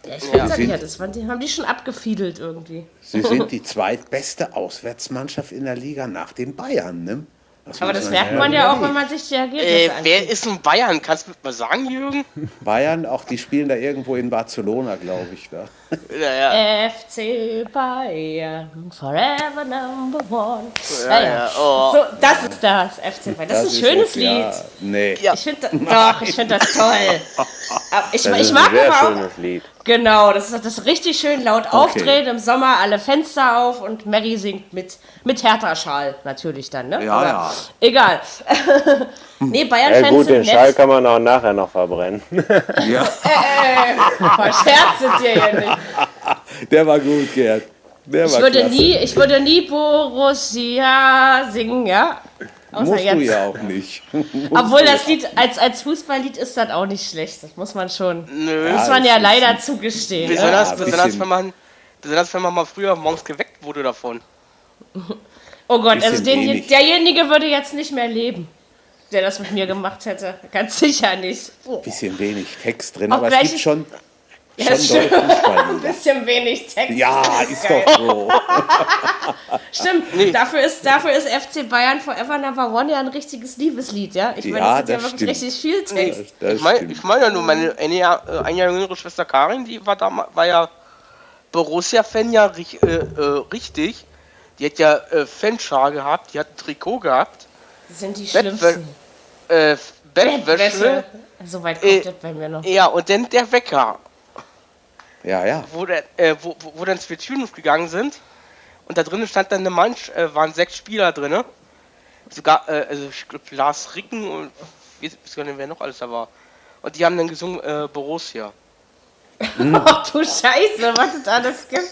Ja, ich finde Ja. ja, das waren, die haben die schon abgefiedelt irgendwie. Sie sind <laughs> die zweitbeste Auswärtsmannschaft in der Liga nach den Bayern. Ne? Aber muss das merkt man ja auch, wenn man sich die Ergebnisse Äh, anguckt. wer ist in Bayern? Kannst du mir mal sagen, Jürgen? Bayern, auch die spielen da irgendwo in Barcelona, glaube ich. Da. Ja, ja. FC Bayern, forever number one. Ja, ja. Oh. So, das ist das FC Bayern. Das, ist ein schönes ja, Lied. Nee. Ja. Ich finde doch, ich finde das toll. Aber ich, Das ich ist mag ein sehr aber auch, schönes Lied. genau, das ist, das ist richtig schön laut aufdrehen im Sommer, alle Fenster auf und Mary singt mit, mit Hertha-Schal natürlich dann, ne? Ja, Aber ja. Egal. <laughs> nee, Ja Bayern-Fans gut, den sind Schall nett. kann man auch nachher noch verbrennen. <laughs> Ja, Verscherzt sind ihr hier nicht. der war gut, Gerd. Der Ich war würde, klasse. nie, ich würde nie Borussia singen, ja? Außer Musst du jetzt. ja auch nicht. <laughs> Obwohl das Lied als, als Fußballlied ist das auch nicht schlecht. Das muss man schon. Nö. muss man ja leider zugestehen. Besonders, ein besonders, wenn man, besonders wenn man mal früher morgens geweckt wurde davon. <laughs> Oh Gott, also den, derjenige würde jetzt nicht mehr leben, der das mit mir gemacht hätte. Ganz sicher nicht. Oh. Bisschen wenig Text drin, Auch aber es gibt ist- schon, Ja, schon Ein <laughs> bisschen wenig Text. Ja, das ist geil. doch so. <laughs> Stimmt, dafür, ist, dafür ist FC Bayern Forever Number One ja ein richtiges Liebeslied, ja? Ich meine, Ja, das ist ja das wirklich stimmt. richtig viel Text. Das ich meine mein ja nur, meine eine Jahr, äh, ein Jahr jüngere Schwester Karin, die war, da, war ja Borussia-Fan ja äh, äh, richtig. Die hat ja äh, Fanschar gehabt, die hat ein Trikot gehabt, Das sind die Bettwä- schlimmsten. äh, Bettwäsche. So weit Äh, kommt das bei mir noch. Ja, und dann der Wecker, Ja, ja. wo, der, äh, wo, wo, wo dann zwei Türen aufgegangen sind. Und da drinnen stand dann eine Mannschaft, äh, waren sechs Spieler drin. Sogar, äh, also ich glaube Lars Ricken und ich weiß gar nicht, wer noch alles da war. Und die haben dann gesungen äh, Borussia. Ach <laughs> du Scheiße, was es alles gibt.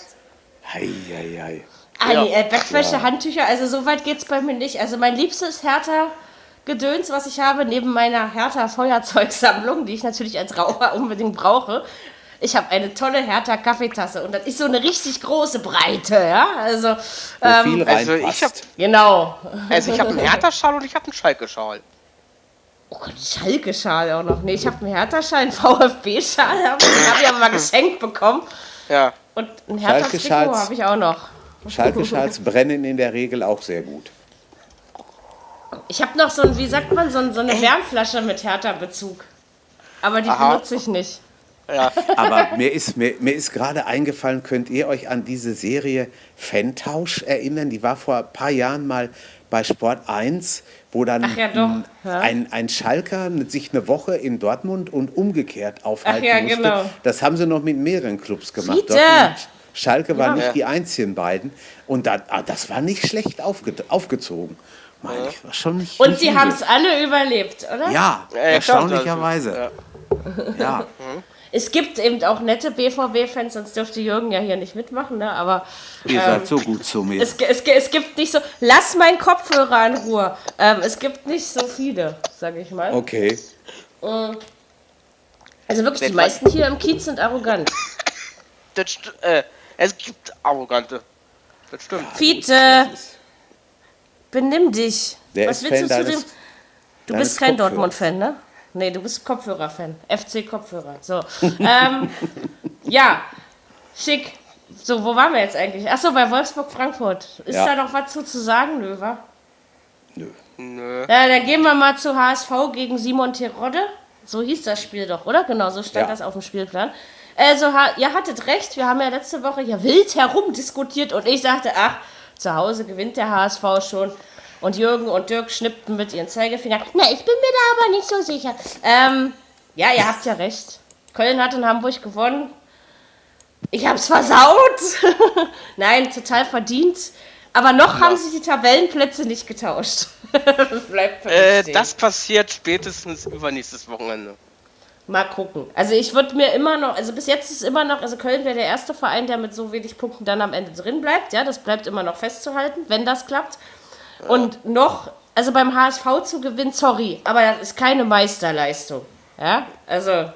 Hei, hei, hei. Ah, Ja. nee, äh, Bettwäsche, Handtücher, also so weit geht's bei mir nicht. Also mein liebstes Hertha Gedöns, was ich habe, neben meiner Hertha Feuerzeugsammlung, die ich natürlich als Raucher <laughs> unbedingt brauche. Ich habe eine tolle Hertha Kaffeetasse und das ist so eine richtig große Breite, ja? Also, ähm, viel also reinpasst. ich hab- genau. Also ich habe einen <laughs> Hertha-Schal und ich habe einen Schalke-Schal. Oh Gott, Schalke-Schal auch noch. Nee, ich habe einen Hertha-Schal, einen VfB-Schal, habe hab ich aber mal <laughs> geschenkt bekommen. Ja. Und ein Hertha-Trikot Schalke-Schals. habe ich auch noch. Schalke-Schals <laughs> brennen in der Regel auch sehr gut. Ich habe noch so ein, wie sagt man, so, ein, so eine Wärmflasche mit Hertha-Bezug. Aber die Aha. benutze ich nicht. Ja. <laughs> Aber mir ist, mir, mir ist gerade eingefallen, könnt ihr euch an diese Serie Fantausch erinnern? Die war vor ein paar Jahren mal bei Sport 1, wo dann Ach ja, Ja. Ein, ein Schalker sich eine Woche in Dortmund und umgekehrt aufhalten Ach ja, musste. genau. Das haben sie noch mit mehreren Clubs gemacht. Fiete! Schalke waren Ja. nicht die einzigen beiden. Und da, ah, das war nicht schlecht aufge, aufgezogen. Meine ich, war schon nicht Und nicht sie haben es alle überlebt, oder? Ja, Ja, erstaunlicherweise. Ja. <laughs> Es gibt eben auch nette BVB-Fans, sonst dürfte Jürgen ja hier nicht mitmachen, ne? aber Ihr seid so gut zu mir. es, es, es gibt nicht so, lass meinen Kopfhörer in Ruhe. Ähm, es gibt nicht so viele, sage ich mal. Okay. Also wirklich, die meisten hier im Kiez sind arrogant. Das, äh, es gibt Arrogante. Das stimmt. Fiete, benimm dich. Der Was ist willst Fan du zu dem... Du bist kein. Dortmund-Fan, ne? Nee, du bist Kopfhörer-Fan. FC-Kopfhörer. So. <laughs> ähm, ja, schick. So, wo waren wir jetzt eigentlich? Achso, bei Wolfsburg-Frankfurt. Ist Ja. da noch was zu, zu sagen, Löwer? Nö. Nö. Ja, dann gehen wir mal zu HSV gegen Simon Terodde. So hieß das Spiel doch, oder? Genau, so stand Ja. das auf dem Spielplan. Also, ihr hattet recht, wir haben ja letzte Woche hier wild herumdiskutiert und ich sagte, ach, zu Hause gewinnt der HSV schon. Und Jürgen und Dirk schnippten mit ihren Zeigefinger. Na, ich bin mir da aber nicht so sicher. Ähm, ja, ihr habt ja recht. Köln hat in Hamburg gewonnen. Ich hab's versaut. <laughs> Nein, total verdient. Aber noch haben sie die Tabellenplätze nicht getauscht. <laughs> Mich Äh, das passiert spätestens übernächstes Wochenende. Mal gucken. Also ich würde mir immer noch, also bis jetzt ist immer noch, also Köln wäre der erste Verein, der mit so wenig Punkten dann am Ende drin bleibt. Ja, das bleibt immer noch festzuhalten, wenn das klappt. Und noch, also beim HSV zu gewinnen, sorry, aber das ist keine Meisterleistung. Ja, also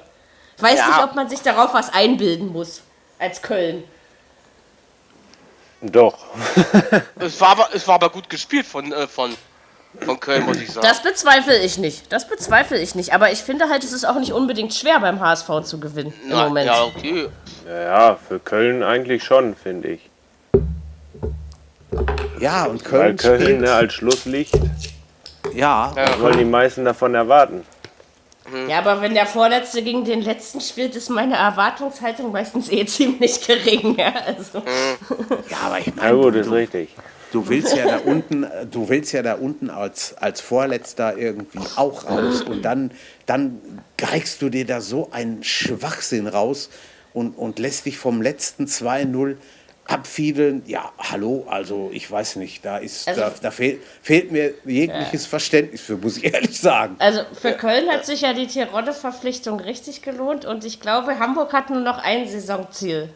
ich weiß Ja. nicht, ob man sich darauf was einbilden muss als Köln. Doch. <laughs> Es war aber, es war aber gut gespielt von, äh, von, von Köln, muss ich sagen. Das bezweifle ich nicht. Das bezweifle ich nicht. Aber ich finde halt, es ist auch nicht unbedingt schwer beim HSV zu gewinnen im Na, Moment. Ja, okay. Ja, für Köln eigentlich schon, finde ich. Ja, und Weil Köln, Köln spielt, ne, als Schlusslicht ja, was wollen die meisten davon erwarten. Ja, aber wenn der Vorletzte gegen den Letzten spielt, ist meine Erwartungshaltung meistens eh <laughs> ziemlich gering. Ja, also. ja, aber ich Na meine, gut, du, ist richtig. Du willst ja da unten, äh, du willst ja da unten als, als Vorletzter irgendwie auch raus und dann, dann greifst du dir da so einen Schwachsinn raus und, und lässt dich vom letzten 2-0 abfiedeln. Ja, hallo, also ich weiß nicht, da ist, Also- da, da fehlt, fehlt mir jegliches Verständnis für, muss ich ehrlich sagen. also für Köln hat sich ja die Terodde-Verpflichtung richtig gelohnt und ich glaube, Hamburg hat nur noch ein Saisonziel.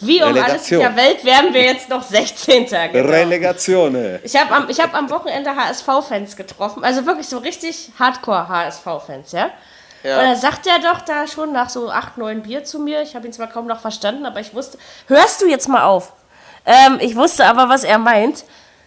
Wie um alles in der Welt werden wir jetzt noch 16. Genau. Relegation. Ich habe am, ich hab am Wochenende HSV-Fans getroffen, also wirklich so richtig Hardcore-HSV-Fans, ja? Ja. Und da sagt er doch da schon nach so acht, neun Bier zu mir, ich habe ihn zwar kaum noch verstanden, aber ich wusste, hörst du jetzt mal auf? Ähm, ich wusste aber, was er meint.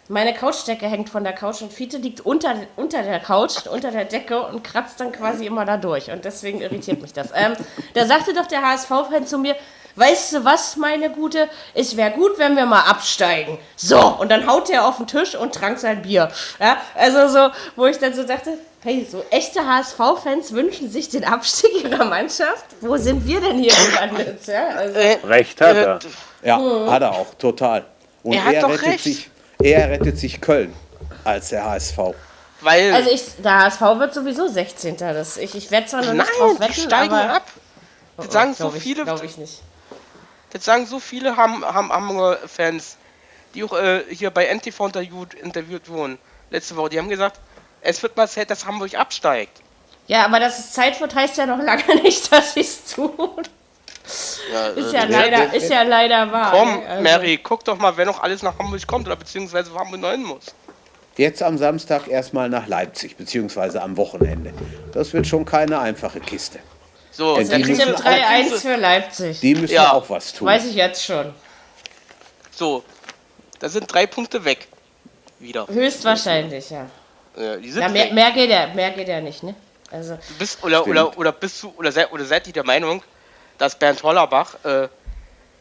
Meine Couchdecke hängt von der Couch und Fiete liegt unter, unter der Couch, unter der Decke und kratzt dann quasi immer da durch. Und deswegen irritiert mich das. Ähm, da sagte doch der HSV-Fan zu mir, weißt du was, meine Gute, es wäre gut, wenn wir mal absteigen. So, und dann haut er auf den Tisch und trank sein Bier. Ja, also so, wo ich dann so dachte, hey, so echte HSV-Fans wünschen sich den Abstieg ihrer Mannschaft. Wo sind wir denn hier gelandet? Ja, also, Äh, Recht hat äh, er. Ja, hat er auch, total. Und Er hat doch rettet recht. sich, er rettet sich Köln als der HSV. Weil, also ich, der HSV wird sowieso 16. Das, ich ich werde zwar noch nein, nicht drauf wetten, steigen aber... ab. Das sagen so Glaub ich, viele, Glaube ich nicht. Das sagen so viele Ham, Ham, Hamburger Fans, die auch äh, hier bei NTV interviewt, interviewt wurden letzte Woche. Die haben gesagt, es wird mal Zeit, dass Hamburg absteigt. Ja, aber dass es Zeit wird, heißt ja noch lange <laughs> nicht, dass sie es tun. Ja, Ist äh, ja, leider, wer- ist ja leider wahr. Komm, ne? Also- Mary, guck doch mal, wer noch alles nach Hamburg kommt oder beziehungsweise wo Hamburg neun muss. Jetzt am Samstag erstmal nach Leipzig, beziehungsweise am Wochenende. Das wird schon keine einfache Kiste. So, Ja, der die müssen alle 3-1 Punkte. für Leipzig. Die müssen Ja. auch was tun. Weiß ich jetzt schon. So, da sind drei Punkte weg. Wieder. Höchstwahrscheinlich, ja. Ja, die sind ja mehr, mehr, geht ja, mehr geht ja nicht, ne? Also, Bist, oder, Stimmt. oder, oder bist du oder seid, oder seid ihr der Meinung, dass Bernd Hollerbach, äh,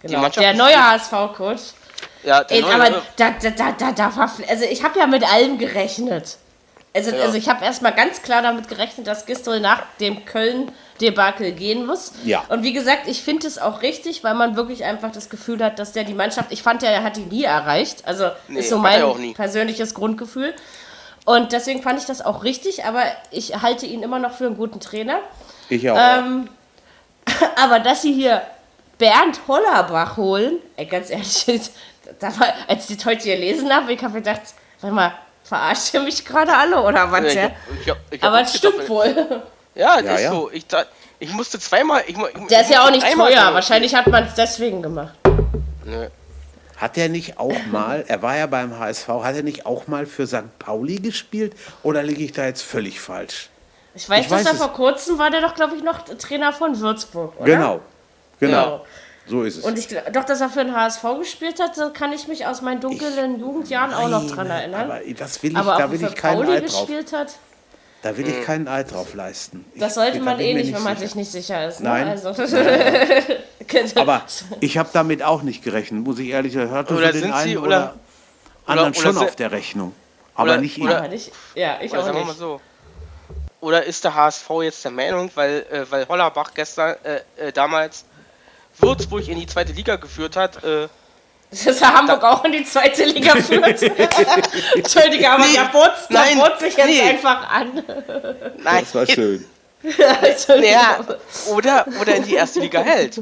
genau. Mannschaft Der neue HSV-Coach. ja, der Ey, neue, Aber da, da, da, da, da war, also ich habe ja mit allem gerechnet. Also, Ja. also ich habe erstmal ganz klar damit gerechnet, dass Gistol nach dem Köln-Debakel gehen muss. Ja. Und wie gesagt, ich finde es auch richtig, weil man wirklich einfach das Gefühl hat, dass der die Mannschaft, ich fand ja, er hat die nie erreicht. Also Nee, ist so mein persönliches Grundgefühl. Und deswegen fand ich das auch richtig, aber ich halte ihn immer noch für einen guten Trainer. Ich auch. Ähm, <laughs> aber dass sie hier Bernd Hollerbach holen, ey, ganz ehrlich, <laughs> war, als ich das heute gelesen habe, ich habe gedacht, warte mal, verarscht ihr mich gerade alle oder was? Ja, ich hab, ich hab, ich hab Aber es stimmt wohl. <laughs> Ja, das Ja, ist ja. so. Ich, da, ich musste zweimal. Ich, ich, Der ist ja auch nicht einmal teuer. sagen. Wahrscheinlich hat man es deswegen gemacht. Nö. Hat er nicht auch mal, er war ja beim HSV, hat er nicht auch mal für St. Pauli gespielt? Oder liege ich da jetzt völlig falsch? Ich weiß, Ich dass weiß er vor kurzem war, der doch, glaube ich, noch Trainer von Würzburg, oder? Genau. Genau. Ja. So ist es. Und ich doch, dass er für den HSV gespielt hat, da kann ich mich aus meinen dunklen Jugendjahren auch noch dran Nein, erinnern. Aber das will ich, Aber da will ich für keinen Pauli Eid drauf. gespielt hat, Da will ich keinen Eid drauf leisten. das ich, sollte da man eh nicht, wenn man sicher. sich nicht sicher ist. Ne? Nein. Also, <laughs> Aber ich habe damit auch nicht gerechnet, muss ich ehrlich sagen. Hörte Oder so den sind einen sie- oder, oder- anderen oder schon se- auf der Rechnung. Aber oder- nicht ihn. oder- Aber nicht, ja, ich Oder auch sagen wir mal nicht. so. Oder ist der HSV jetzt der Meinung, weil, äh, weil Hollerbach gestern, äh, äh, damals Würzburg in die zweite Liga geführt hat, Dass er Hamburg auch in die zweite Liga <laughs> führt. <laughs> Entschuldige, aber Nee, da botzt, da nein, botzt sich jetzt nee. einfach an. nein, Das war schön. <laughs> Ja, oder, oder in die erste Liga hält.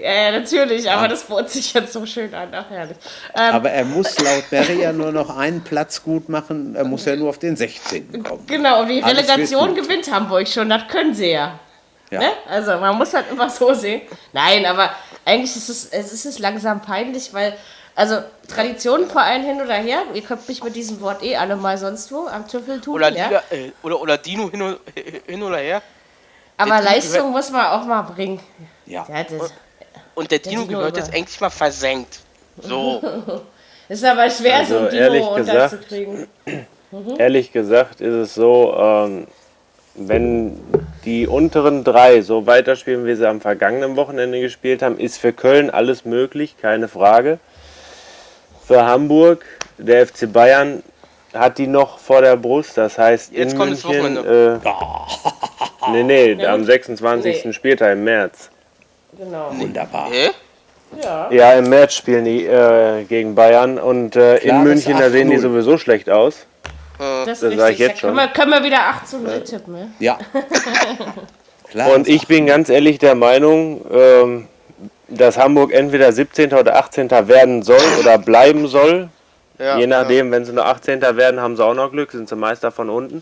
Ja, ja, natürlich, aber das botzt sich jetzt so schön an. Ach, herrlich. Ähm, Aber er muss laut Berry ja nur noch einen Platz gut machen. Er muss ja nur auf den 16. kommen. genau, und die Alles Relegation gewinnt Hamburg schon, das können sie ja. Ja. Ne? Also man muss halt immer so sehen. Nein, aber eigentlich ist es, es ist es langsam peinlich, weil, also Traditionenverein hin oder her, ihr könnt mich mit diesem Wort eh alle mal sonst wo am Tüffel tun, Oder, ja? Liga, äh, oder, oder Dino hin, und- hin oder her. aber Dino Leistung gehört- muss man auch mal bringen. Ja. Ja, das Und der Dino Dino gehört über- jetzt endlich mal versenkt. So. <laughs> ist aber schwer, Also, so ein Dino gesagt- unterzukriegen. <clears throat> Ehrlich gesagt ist es so, ähm, wenn die unteren drei so weiterspielen, wie sie am vergangenen Wochenende gespielt haben, ist für Köln alles möglich, keine Frage. Für Hamburg, der FC Bayern hat die noch vor der Brust, das heißt Jetzt in kommt das München. Äh, nee, nee, Ja, am gut. 26. Nee. Spieltag im März. Genau. Wunderbar. Hä? Ja. Ja, im März spielen die äh, gegen Bayern und äh, in Klares München, da sehen die 8-0. sowieso schlecht aus. Das, Das ist sag richtig. ich jetzt da können schon. wir, können wir wieder 8 zu 0 tippen. Ne? Ja. <laughs> Klar. Und ich bin ganz ehrlich der Meinung, ähm, dass Hamburg entweder 17. oder 18. werden soll oder bleiben soll. Ja, Je nachdem, wenn sie nur 18. werden, haben sie auch noch Glück, sind sie Meister von unten.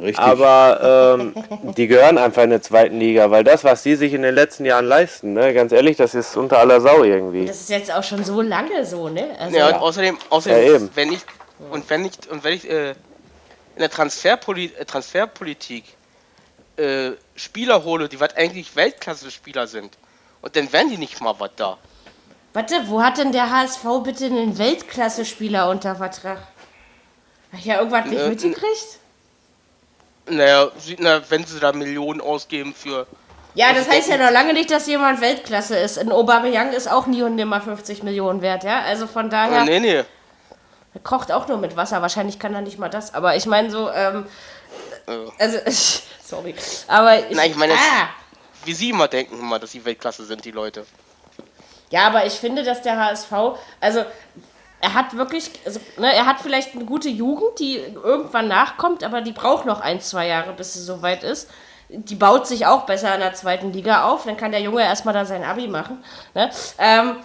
Richtig. Aber ähm, die gehören einfach in der zweiten Liga, weil das, was die sich in den letzten Jahren leisten, ne, ganz ehrlich, das ist unter aller Sau irgendwie. Das ist jetzt auch schon so lange so, ne? Also, Ja, und außerdem, außerdem Ja, eben. wenn ich und wenn ich und wenn ich äh, in der Transferpoli äh, Transferpolitik äh, Spieler hole, die was eigentlich Weltklasse-Spieler sind, und dann werden die nicht mal was da. Warte, wo hat denn der HSV bitte einen Weltklasse-Spieler unter Vertrag? Hab ich ja irgendwas nicht Äh, mitgekriegt? Naja, na, wenn sie da Millionen ausgeben für. Ja, das heißt ja noch lange nicht, dass jemand Weltklasse ist. Ein Aubameyang ist auch nie und nimmer 50 Millionen wert, ja? Also von daher, Äh, nee, nee. Er kocht auch nur mit Wasser. Wahrscheinlich kann er nicht mal das. Aber ich meine so, ähm, also, <laughs> sorry. Aber ich, Nein, ich meine, ah, Wie sie immer denken, immer, dass sie Weltklasse sind, die Leute. Ja, aber ich finde, dass der HSV, also er hat wirklich, also, ne, er hat vielleicht eine gute Jugend, die irgendwann nachkommt, aber die braucht noch ein, zwei Jahre, bis sie soweit ist. Die baut sich auch besser in der zweiten Liga auf, dann kann der Junge erstmal da sein Abi machen. Ne? Ähm,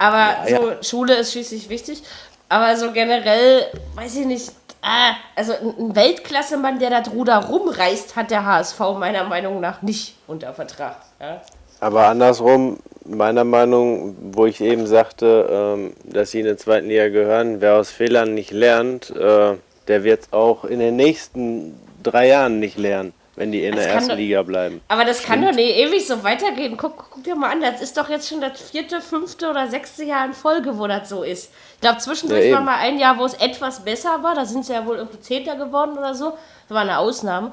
aber Ja, so, Schule ist schließlich wichtig. Aber so generell, weiß ich nicht, ah, also ein Weltklasse-Mann, der das Ruder rumreißt, hat der HSV meiner Meinung nach nicht unter Vertrag. Ja? Aber andersrum, meiner Meinung, wo ich eben sagte, ähm, dass sie in der zweiten Liga gehören, wer aus Fehlern nicht lernt, äh, der wird es auch in den nächsten drei Jahren nicht lernen, wenn die in Das der ersten doch- Liga bleiben. Aber das kann doch nicht ewig so weitergehen. Guck, guck dir mal an, das ist doch jetzt schon das vierte, fünfte oder sechste Jahr in Folge, wo das so ist. Ich glaube, zwischendurch Ja, war mal ein Jahr, wo es etwas besser war. Da sind sie ja wohl irgendwie Zehnter geworden oder so. Das war eine Ausnahme.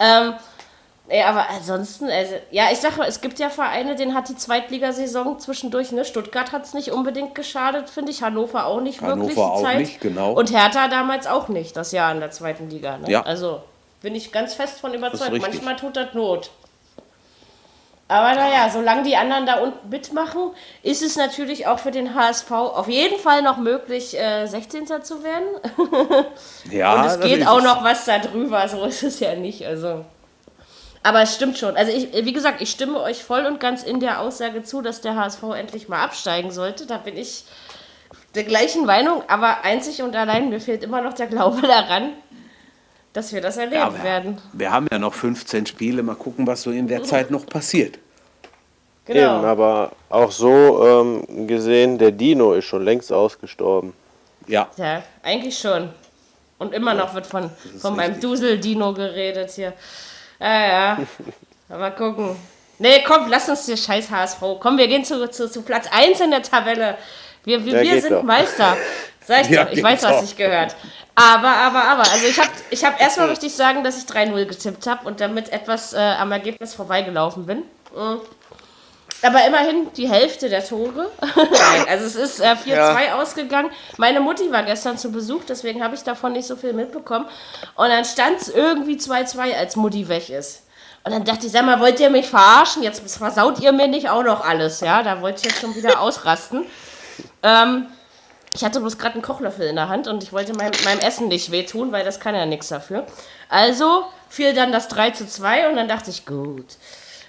Ähm, ja, aber ansonsten, also, ja, ich sag mal, es gibt ja Vereine, denen hat die Zweitligasaison zwischendurch, ne? Stuttgart hat es nicht unbedingt geschadet, finde ich. Hannover auch nicht Hannover wirklich. die auch Zeit. nicht, genau. Und Hertha damals auch nicht, das Jahr in der zweiten Liga. Ne? Ja. Also bin ich ganz fest von überzeugt. Manchmal tut das Not. Aber naja, solange die anderen da unten mitmachen, ist es natürlich auch für den HSV auf jeden Fall noch möglich, äh, 16. zu werden. <laughs> Ja, Und es geht auch noch was da drüber, so ist es ja nicht. Also. Aber es stimmt schon. Also ich, wie gesagt, ich stimme euch voll und ganz in der Aussage zu, dass der HSV endlich mal absteigen sollte. Da bin ich der gleichen Meinung, aber einzig und allein, mir fehlt immer noch der Glaube <laughs> daran, dass wir das erleben Ja, wir, werden. wir haben ja noch 15 Spiele. Mal gucken, was so in der Zeit noch passiert. Genau. Eben, aber auch so ähm, gesehen, der Dino ist schon längst ausgestorben. Ja, Ja, eigentlich schon. Und immer noch wird von, von meinem. Dusel-Dino geredet hier. Ja, ja. <laughs> Mal gucken. Nee, komm, lass uns den scheiß HSV. Komm, wir gehen zu, zu, zu Platz 1 in der Tabelle. Wir, wir, Ja, wir sind doch. Meister. <laughs> Sag ich Ja, doch, ich weiß, was doch. ich gehört. Aber, aber, aber. Also ich habe ich hab erstmal richtig sagen, dass ich 3-0 getippt habe und damit etwas äh, am Ergebnis vorbeigelaufen bin. Mhm. Aber immerhin die Hälfte der Tore. <laughs> Also es ist äh, 4-2 Ja. ausgegangen. Meine Mutti war gestern zu Besuch, deswegen habe ich davon nicht so viel mitbekommen. Und dann stand es irgendwie 2-2, als Mutti weg ist. Und dann dachte ich, sag mal, wollt ihr mich verarschen? Jetzt versaut ihr mir nicht auch noch alles, ja? Da wollte ich jetzt schon wieder <laughs> ausrasten. Ähm, ich hatte bloß gerade einen Kochlöffel in der Hand und ich wollte meinem, meinem Essen nicht wehtun, weil das kann ja nichts dafür. Also fiel dann das 3 zu 2 und dann dachte ich, gut.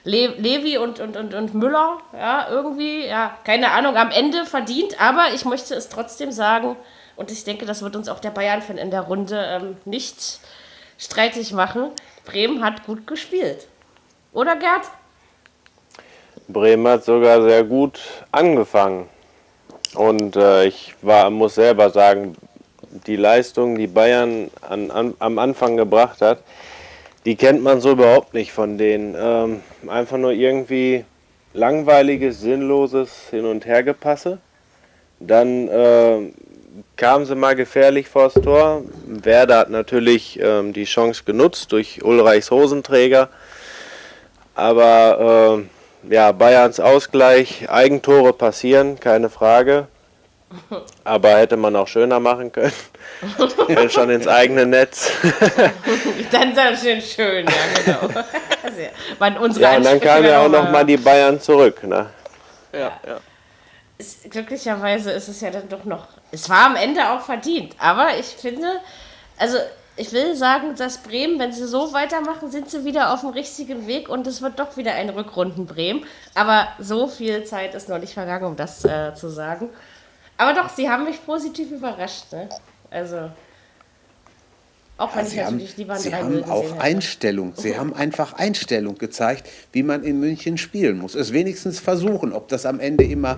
Le Levi und, und, und, und Müller, ja, irgendwie, ja, keine Ahnung, am Ende verdient, aber ich möchte es trotzdem sagen, und ich denke, das wird uns auch der Bayern-Fan in der Runde ähm, nicht streitig machen. Bremen hat gut gespielt. Oder Gerd? Bremen hat sogar sehr gut angefangen. Und äh, ich war, muss selber sagen, die Leistung, die Bayern an, an, am Anfang gebracht hat, die kennt man so überhaupt nicht von denen. Ähm, einfach nur irgendwie langweiliges, sinnloses Hin- und Hergepasse. Dann äh, kamen sie mal gefährlich vors Tor. Werder hat natürlich ähm, die Chance genutzt durch Ulreichs Hosenträger. Aber äh, ja, Bayerns Ausgleich, Eigentore passieren, keine Frage. Aber hätte man auch schöner machen können. <laughs> Wenn schon ins eigene Netz. <laughs> Dann sehr schön, schön, ja, genau. Unsere Ja, und dann kamen ja auch noch noch mal- mal die Bayern zurück. Ne? Ja, ja. ist, glücklicherweise ist es ja dann doch noch. Es war am Ende auch verdient, aber ich finde, also ich will sagen, dass Bremen, wenn sie so weitermachen, sind sie wieder auf dem richtigen Weg und es wird doch wieder ein Rückrunden Bremen. Aber so viel Zeit ist noch nicht vergangen, um das äh, zu sagen. Aber doch, sie haben mich positiv überrascht. Ne? Also. Auch wenn ich Sie haben, natürlich lieber ein sie 3-0 haben auch hätte. Einstellung. Sie haben einfach Einstellung gezeigt, wie man in München spielen muss. Es wenigstens versuchen. Ob das am Ende immer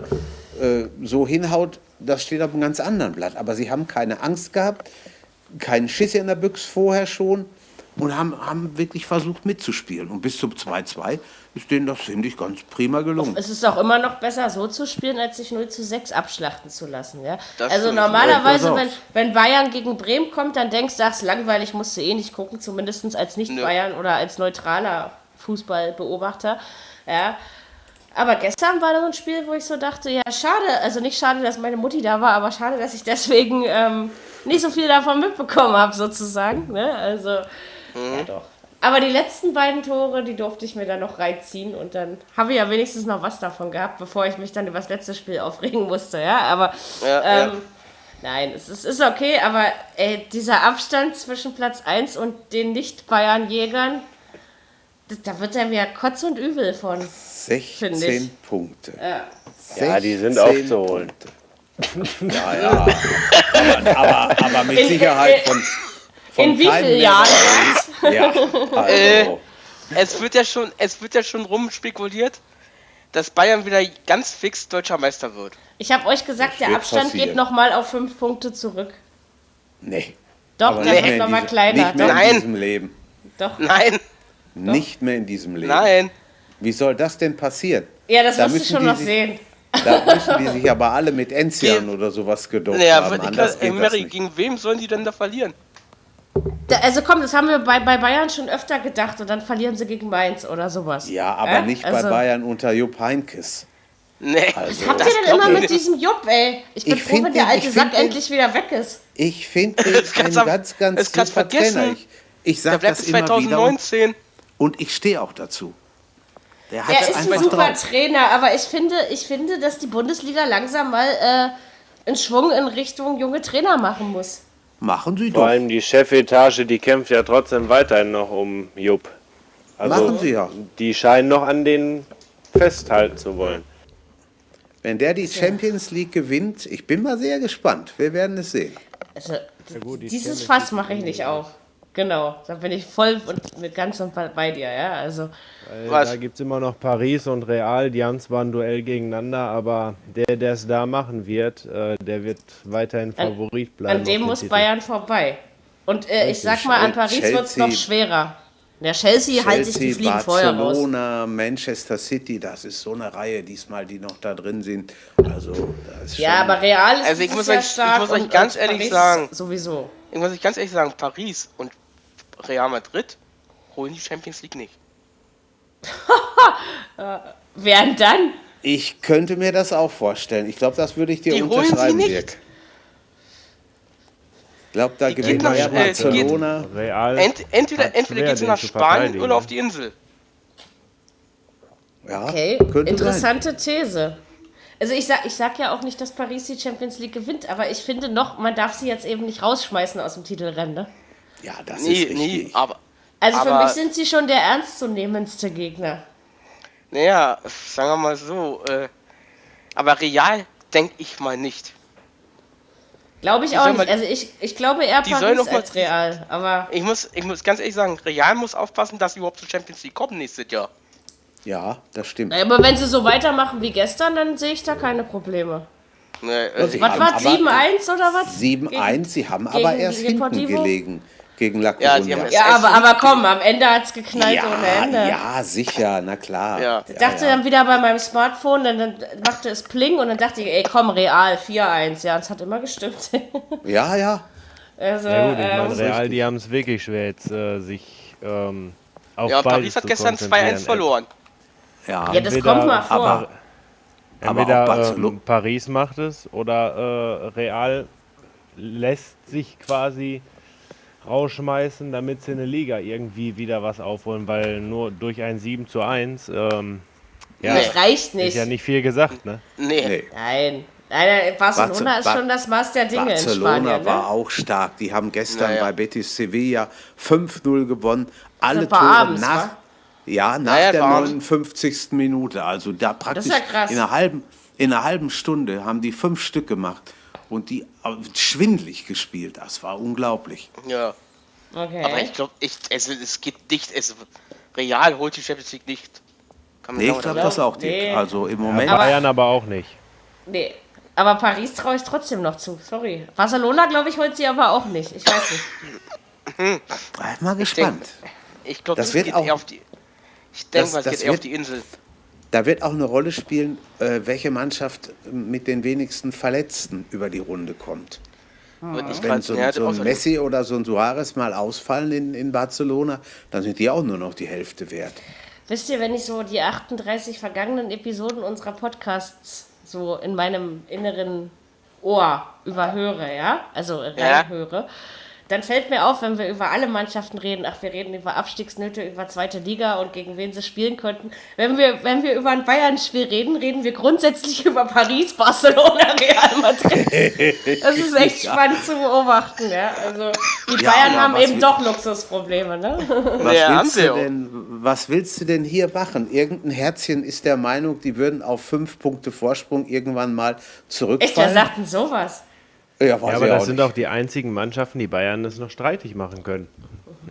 äh, so hinhaut, das steht auf einem ganz anderen Blatt. Aber sie haben keine Angst gehabt, keinen Schiss in der Büchse vorher schon. und haben, haben wirklich versucht mitzuspielen. Und bis zum 2-2 ist denen das, finde ich, ganz prima gelungen. Es ist auch immer noch besser, so zu spielen, als sich 0 zu 6 abschlachten zu lassen. Ja? Das Also normalerweise, wenn, wenn Bayern gegen Bremen kommt, dann denkst du, ach, ist langweilig, musst du eh nicht gucken, zumindest als Nicht-Bayern oder als neutraler Fußballbeobachter. Ja. Aber gestern war da so ein Spiel, wo ich so dachte, ja, schade, also nicht schade, dass meine Mutti da war, aber schade, dass ich deswegen ähm, nicht so viel davon mitbekommen habe, sozusagen. Ne? Also, ja doch. Aber die letzten beiden Tore, die durfte ich mir dann noch reinziehen und dann habe ich ja wenigstens noch was davon gehabt, bevor ich mich dann über das letzte Spiel aufregen musste, ja. Aber Ja, ähm, ja. nein, es ist, ist okay, aber ey, dieser Abstand zwischen Platz 1 und den Nicht-Bayern-Jägern, da wird er mir Kotz und Übel von. Finde 16 ich. Punkte. Ja, die sind 16 aufzuholen. Punkte. Ja, ja. Aber, aber, aber mit In- Sicherheit von, von in wie keinem vielen Jahren? Ja, also, Äh, Es wird ja schon, es wird ja schon rumspekuliert, dass Bayern wieder ganz fix deutscher Meister wird. Ich habe euch gesagt, Das der Abstand passieren. geht nochmal auf 5 Punkte zurück. nee. Doch, Aber der nicht wird mehr in nochmal diesem- kleiner. Nicht mehr Doch, Nein. in diesem Leben. doch. Nein, Nicht mehr in diesem Leben. nein. Wie soll das denn passieren? Ja, das Da musst du müssen schon noch sehen. Da müssen die sich aber alle mit Enzian oder sowas gedopt Naja, haben. Anders kann, ey, geht das Mary, nicht. gegen wem sollen die denn da verlieren? Da, also komm, das haben wir bei, bei Bayern schon öfter gedacht und dann verlieren sie gegen Mainz oder sowas. Ja, aber Äh? nicht Also, bei Bayern unter Jupp Heynckes. Nee. Also- Was habt Das ihr denn immer mit nicht. diesem Jupp, ey? Ich bin Ich froh, wenn der alte Sack den- endlich wieder weg ist. Ich finde den <laughs> Das du- ganz, ganz das super. Trainer. Ich, ich Der sage bleibt das bis immer wieder und, 2019. und ich stehe auch dazu. Der hat Er es ist ein super drauf. Trainer, aber ich finde, ich finde, dass die Bundesliga langsam mal äh, einen Schwung in Richtung junge Trainer machen muss. Machen Sie Vor doch. allem die Chefetage, die kämpft ja trotzdem weiterhin noch um Jupp. Also Machen Sie ja. die scheinen noch an denen festhalten zu wollen. Wenn der die Champions League gewinnt, ich bin mal sehr gespannt. Wir werden es sehen. Also, gut, die dieses Champions Fass mache ich nicht auf. Genau, da bin ich voll und mit ganz und bei- dir, ja. Also, Weil? Da gibt es immer noch Paris und Real, die haben zwar ein Duell gegeneinander, aber der, der es da machen wird, äh, der wird weiterhin An- Favorit bleiben. an dem muss Titel. Bayern vorbei. Und äh, ich sag mal, an Paris wird es noch Chelsea- schwerer. Der Chelsea, halte ich die Chelsea, Fliegen vorher raus. Barcelona, Manchester City, das ist so eine Reihe diesmal, die noch da drin sind. Also, da ist Ja, schon- aber Real ist Also ich muss euch- ich stark muss euch und, ganz und ehrlich Paris sagen. Sowieso. Ich muss ich ganz ehrlich sagen, Paris und Real Madrid holen die Champions League nicht. <laughs> Während dann? Ich könnte mir das auch vorstellen. Ich glaube, das würde ich dir Die holen sie unterschreiben, nicht. Dirk. Ich glaube, da gewinnt äh, die geht- Barcelona. Real. Ent, entweder entweder geht sie nach Spanien oder auf die Insel. Ja, Okay, könnte sein. interessante These. Also ich sag, ich sag ja auch nicht, dass Paris die Champions League gewinnt, aber ich finde noch, man darf sie jetzt eben nicht rausschmeißen aus dem Titelrennen. Ne? Ja, das Nee, ist nee, richtig. aber Also für Aber- mich sind sie schon der ernstzunehmendste Gegner. naja, sagen wir mal so, äh, aber Real denke ich mal nicht. Glaube ich Die auch nicht. mal- Also ich, ich glaube eher Paris noch mal- als Real. Aber Ich muss, ich muss ganz ehrlich sagen, Real muss aufpassen, dass sie überhaupt zur Champions League kommen nächstes Jahr. Ja, das stimmt. aber wenn sie so weitermachen wie gestern, dann sehe ich da keine Probleme. Ne, äh, sie Was war aber 7-1 oder was? 7-1, sie haben gegen aber erst hinten gelegen gegen La Ja, Ja, aber, aber komm, am Ende hat es geknallt ja, ohne Ende. ja, sicher, na klar. Ja. Ich dachte dann wieder bei meinem Smartphone, dann, dann machte es Pling und dann dachte ich, ey komm, real, 4-1. Ja, es hat immer gestimmt. <laughs> Ja, ja. also, Ja gut, ich meine, ähm, Real, die haben es wirklich schwer jetzt, äh, sich ähm, auf ja, Paris hat zu gestern konzentrieren. 2-1 verloren. Ja, ja, das Entweder- kommt mal vor. aber- aber Entweder Barcelona. ähm, Paris macht es oder äh, Real lässt sich quasi rausschmeißen, damit sie in der Liga irgendwie wieder was aufholen, weil nur durch ein 7 zu 1 ähm, ja, das reicht nicht. ist ja nicht viel gesagt, ne? Nee. nee. Nein. Nein, Barcelona Barce- ist schon das Maß der Dinge in Barcelona Spanien. war Ne? auch stark. Die haben gestern Naja. bei Betis Sevilla 5-0 gewonnen. Alle Tore abends, nach, wa? ja, nach Naja, der war abends. 59. Minute. Also da praktisch ja krass. in, einer halben, in einer halben Stunde haben die fünf Stück gemacht und die äh, schwindlig gespielt. Das war unglaublich. Ja. Okay. Aber ich glaube, ich, es, es geht nicht. Es, Real holt die Champions League nicht. Kann man Nee, ich glaube das auch, Dirk. Nee. Also im Ja, Moment. Bayern aber auch nicht. nee. Aber Paris traue ich trotzdem noch zu. Sorry. Barcelona, glaube ich, holt sie aber auch nicht. Ich weiß nicht. Ah, Mal gespannt. Ich glaube, Das das, wird geht auch- eher auf die. Ich denke Das- mal, es das geht eher auf die Insel. Da wird auch eine Rolle spielen, äh, welche Mannschaft mit den wenigsten Verletzten über die Runde kommt. Wird nicht Wenn so, so ein Messi oder so ein Suarez mal ausfallen in, in Barcelona, dann sind die auch nur noch die Hälfte wert. Wisst ihr, wenn ich so die 38 vergangenen Episoden unserer Podcasts so in meinem inneren Ohr überhöre, ja, also Ja. Dann fällt mir auf, wenn wir über alle Mannschaften reden, ach, wir reden über Abstiegsnöte, über zweite Liga und gegen wen sie spielen könnten. Wenn wir, wenn wir über ein Bayern-Spiel reden, reden wir grundsätzlich <laughs> über Paris, Barcelona, Real Madrid. Das ist echt spannend zu beobachten, ja. Also die Ja, Bayern haben eben doch Luxusprobleme, ne? Was, Ja, willst du denn, was willst du denn hier machen? Irgendein Herzchen ist der Meinung, die würden auf fünf Punkte Vorsprung irgendwann mal Echt, wer zurückfallen. sagt denn sowas? Ja, Ja, aber das auch sind nicht. auch die einzigen Mannschaften, die Bayern das noch streitig machen können.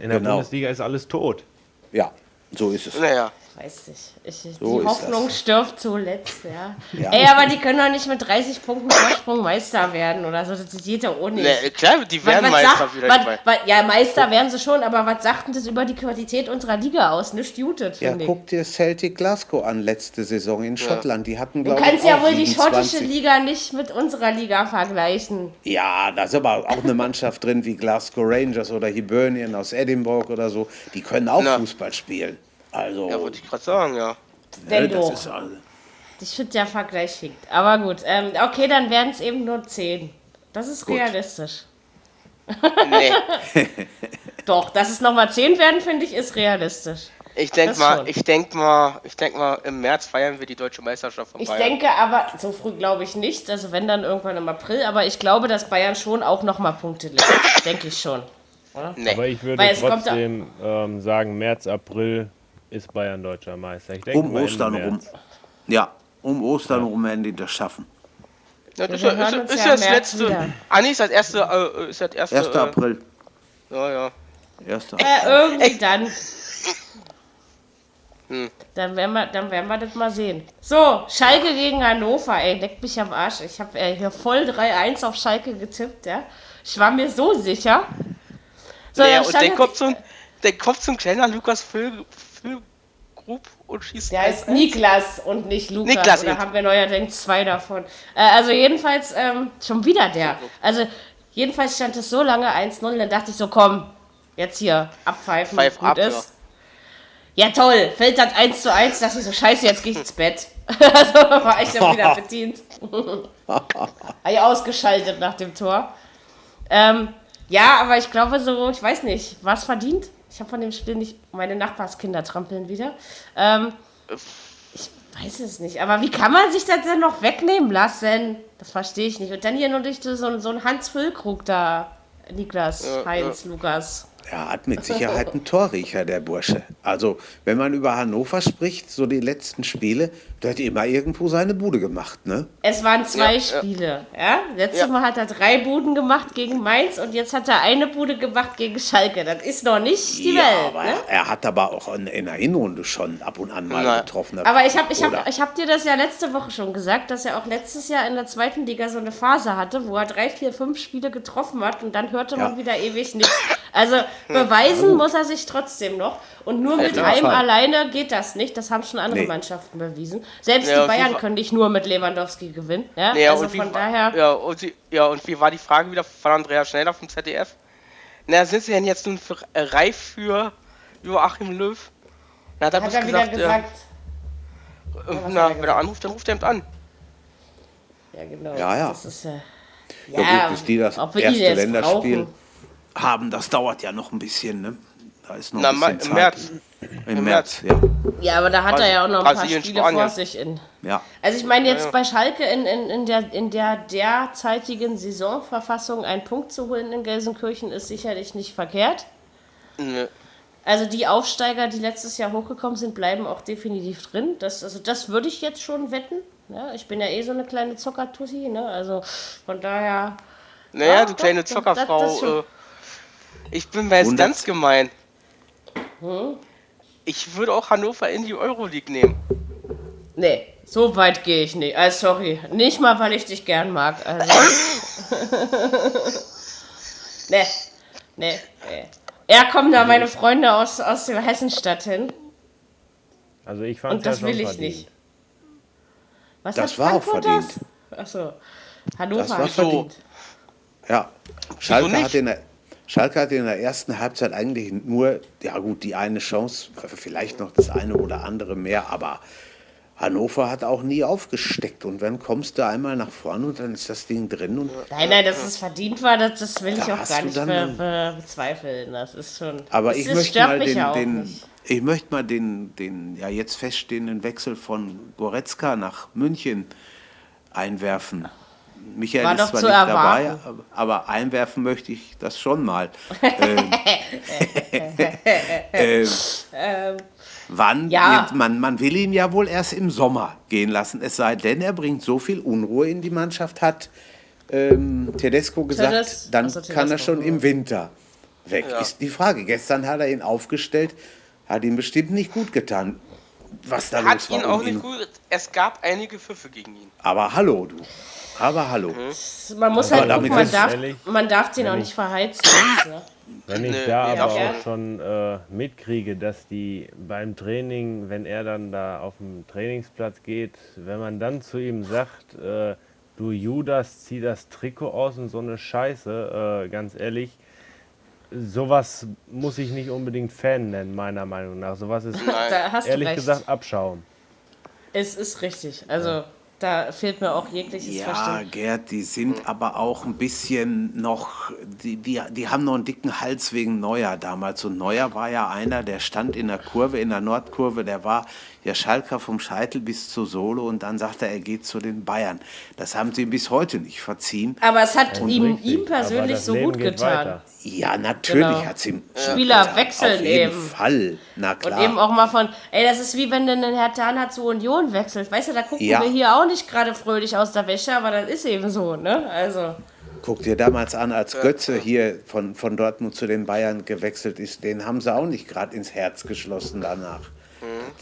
In der Genau. Bundesliga ist alles tot. Ja, so ist es. Naja, Weiß nicht. Ich, So die Hoffnung das. stirbt zuletzt, ja. <laughs> Ja. Ey, aber die können doch nicht mit 30 Punkten Vorsprung Meister werden oder so. Das geht doch ohne. ne, klar, die Was- werden was Meister sagt- wieder. was- was- ja, Meister werden sie schon, aber was sagt denn das über die Qualität unserer Liga aus? Nicht jutet, Ja, ich. guck dir Celtic Glasgow an letzte Saison in Schottland. Die hatten, Du glaube ich, kannst ja auch wohl die 27. schottische Liga nicht mit unserer Liga vergleichen. Ja, da ist aber auch eine Mannschaft drin wie Glasgow Rangers oder Hibernian aus Edinburgh oder so. Die können auch Na. Fußball spielen. Also, Ja, wollte ich gerade sagen, ja. Ne, das doch. ist also, Ich finde, der Vergleich hinkt. Aber gut, ähm, okay, dann werden es eben nur 10. Das ist Gut. realistisch. Nee, <laughs> Doch, dass es nochmal 10 werden, finde ich, ist realistisch. ich denke Das mal, ich denke mal, ich denke mal, im März feiern wir die deutsche Meisterschaft von Ich Bayern. denke aber, so früh glaube ich nicht, also wenn dann irgendwann im April, aber ich glaube, dass Bayern schon auch nochmal Punkte legt. denke ich schon. nee. Aber ich würde Weil trotzdem ähm, sagen, März, April ist Bayern deutscher Meister. Ich denke um Ostern rum. Ja, um Ostern rum werden die das schaffen. Ja, das ist, ja, ist, uns ist ja das letzte. wieder. Ah, nee, ist das erste. Äh, ist das erste. 1. Äh, April. ja, ja. 1. Äh, irgendwie dann. <laughs> Hm. Dann werden, wir, dann werden wir das mal sehen. So, Schalke gegen Hannover, ey, leckt mich am Arsch. Ich habe äh, hier voll 3-1 auf Schalke getippt, ja. Ich war mir so sicher. So, Naja, und dann da- kommt, so ein, dann kommt so ein kleiner Lukas Füll, Füllgrub und schießt. Der heißt Niklas und nicht Lukas. Niklas eben. haben wir neuerdings zwei davon. Äh, also jedenfalls ähm, schon wieder der. Also jedenfalls stand es so lange 1-0, dann dachte ich so, komm, jetzt hier abpfeifen, Pfeif gut ab, ist. Ja. toll, fällt das 1 zu 1, dachte ich so, scheiße, jetzt gehe ich ins Bett. <laughs> also war ich dann wieder <laughs> bedient. <laughs> Habe ich ausgeschaltet nach dem Tor. Ähm, ja, aber ich glaube so, ich weiß nicht, was verdient? Ich habe von dem Spiel nicht, meine Nachbarskinder trampeln wieder. Ähm, ich weiß es nicht, aber wie kann man sich das denn noch wegnehmen lassen? Das verstehe ich nicht. Und dann hier nur durch so, so einen Hans Füllkrug da, Niklas, Ja, Heinz, Lukas. Er hat mit Sicherheit einen Torriecher, der Bursche. Also, wenn man über Hannover spricht, so die letzten Spiele, der hat immer irgendwo seine Bude gemacht, ne? Es waren zwei Ja, ja. Spiele. Ja? Letztes Ja. Mal hat er drei Buden gemacht gegen Mainz und jetzt hat er eine Bude gemacht gegen Schalke. Das ist noch nicht die ja, Welt. aber ne? er, hat aber auch in, in der Hinrunde schon ab und an mal Na. getroffen. Aber ich habe ich hab, ich hab dir das ja letzte Woche schon gesagt, dass er auch letztes Jahr in der zweiten Liga so eine Phase hatte, wo er drei, vier, fünf Spiele getroffen hat und dann hörte man Ja. wieder ewig nichts. Also beweisen muss er sich trotzdem noch. Und nur mit einem alleine geht das nicht. Das haben schon andere Nee. Mannschaften bewiesen. Selbst Ja, die Bayern können nicht nur mit Lewandowski gewinnen. Ja? Naja, also und wie, von war- daher. Ja und, sie, ja, und wie war die Frage wieder von Andrea Schneider vom ZDF? Na, sind sie denn jetzt nun für, äh, reif für Joachim Löw? Na, hat er, Hat er wieder gesagt. äh, was na, hat er wenn er anruft, dann ruft er ihn an. Ja, genau. Ja, ja. Das ist, äh, Ja, gut, bis die das ob wir ihn erste Länderspiel brauchen. haben, das dauert ja noch ein bisschen, ne? Da ist noch Na, ein bisschen im. März. Im, Im März, ja. Ja, aber da hat er ja auch noch ein paar Brasilien, Spiele Spanien. vor sich in. ja. Also ich meine jetzt Ja, ja. bei Schalke in, in, in, der, in der derzeitigen Saisonverfassung einen Punkt zu holen in Gelsenkirchen ist sicherlich nicht verkehrt. Nö. Also die Aufsteiger, die letztes Jahr hochgekommen sind, bleiben auch definitiv drin. Das, also das würde ich jetzt schon wetten. Ja, ich bin ja eh so eine kleine Zockertussi, ne? Also von daher. Naja, Ja, du kleine doch, das- das Zockerfrau. schon. äh, ich bin mir jetzt ganz gemein. Hm? Ich würde auch Hannover in die Euroleague nehmen. Nee, so weit gehe ich nicht. Also sorry. Nicht mal, weil ich dich gern mag. Also. <laughs> nee. Nee, nee. Ja, kommen da meine Freunde aus, aus der Hessenstadt hin. Also ich fand Und das ja will schon ich verdient. nicht. Was Das war auch Frankfurt verdient. das? Achso. Hannover Das war hat verdient. Ja, Schalke nicht? hat, der, Schalke hatte in der ersten Halbzeit eigentlich nur, ja gut, die eine Chance, vielleicht noch das eine oder andere mehr, aber Hannover hat auch nie aufgesteckt. Und dann kommst du einmal nach vorne und dann ist das Ding drin. Und, Nein, nein, dass es verdient war, das, das will ich Da auch hast gar nicht be, be, bezweifeln. Das ist schon. aber ich möchte den, auch den, ich möchte mal den, den ja jetzt feststehenden Wechsel von Goretzka nach München einwerfen. Michael War ist doch zwar zu nicht dabei, erwarten. aber, aber einwerfen möchte ich das schon mal. <laughs> ähm, ähm, wann? Ja. Man, man will ihn ja wohl erst im Sommer gehen lassen, es sei denn, er bringt so viel Unruhe in die Mannschaft, hat ähm, Tedesco gesagt, Tedes- dann also kann er Tedesco, schon im Winter weg. Ist die Frage. Gestern hat er ihn aufgestellt, hat ihm bestimmt nicht gut getan. Was da Hat los war. ihn um auch nicht gut. Es gab einige Pfiffe gegen ihn. Aber hallo, du. Aber hallo. Man muss Aber halt gucken, man darf, ehrlich, man darf den auch nicht ich- verheizen. Ne? Wenn ich Nee, da nee, aber ja. auch schon äh, mitkriege, dass die beim Training, wenn er dann da auf dem Trainingsplatz geht, wenn man dann zu ihm sagt, äh, du Judas, zieh das Trikot aus und so eine Scheiße, äh, ganz ehrlich, sowas muss ich nicht unbedingt Fan nennen, meiner Meinung nach. Sowas ist <laughs> Da hast ehrlich du recht. gesagt Abschaum. Es ist richtig. Also da fehlt mir auch jegliches Ja, Verständnis. Gerd, die sind aber auch ein bisschen noch, die, die, die haben noch einen dicken Hals wegen Neuer damals. Und Neuer war ja einer, der stand in der Kurve, in der Nordkurve, der war ja Schalker vom Scheitel bis zur Sohle und dann sagte er, er geht zu den Bayern. Das haben sie ihm bis heute nicht verziehen. Aber es hat ihm, ihm persönlich so Leben gut getan. weiter. Ja, natürlich Genau. hat sie ihm Spieler getan. wechseln Auf jeden eben. Fall, na Und klar. eben auch mal von, ey, das ist wie wenn du einen Herr Tana zu Union wechselt. Weißt du, da gucken Ja. wir hier auch nicht gerade fröhlich aus der Wäsche, aber das ist eben so, ne? Also, Guck dir damals an, als Götze hier von, von Dortmund zu den Bayern gewechselt ist, den haben sie auch nicht gerade ins Herz geschlossen danach.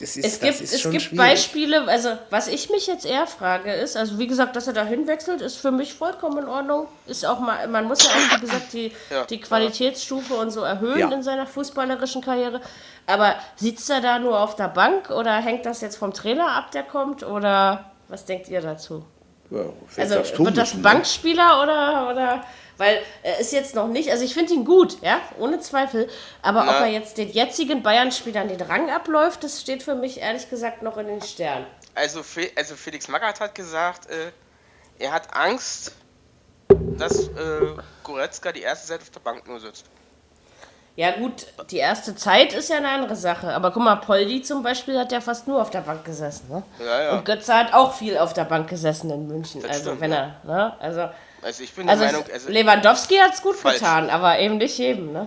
Das ist, es gibt, es gibt schwierig. Beispiele, also was ich mich jetzt eher frage ist, also wie gesagt, dass er da hinwechselt, ist für mich vollkommen in Ordnung. Ist auch mal, man muss ja auch, wie gesagt, die, Ja. die Qualitätsstufe und so erhöhen Ja. in seiner fußballerischen Karriere. Aber sitzt er da nur auf der Bank oder hängt das jetzt vom Trainer ab, der kommt? Oder was denkt ihr dazu? Ja, Also wird das ne? Bankspieler oder, oder weil er ist jetzt noch nicht, also ich finde ihn gut, ja, ohne Zweifel, aber ob Na. er jetzt den jetzigen Bayern-Spielern den Rang abläuft, das steht für mich ehrlich gesagt noch in den Sternen. Also, Fe also Felix Magath hat gesagt, äh, er hat Angst, dass äh, Goretzka die erste Seite auf der Bank nur sitzt. Ja gut, die erste Zeit ist ja eine andere Sache, aber guck mal, Poldi zum Beispiel hat ja fast nur auf der Bank gesessen, ne? Ja, ja. Und Götze hat auch viel auf der Bank gesessen in München, Das also stimmt, wenn ja. er, ne, also... Also ich bin Also der Meinung, es- also, Lewandowski hat es gut Falsch. getan, aber eben nicht jedem, ne?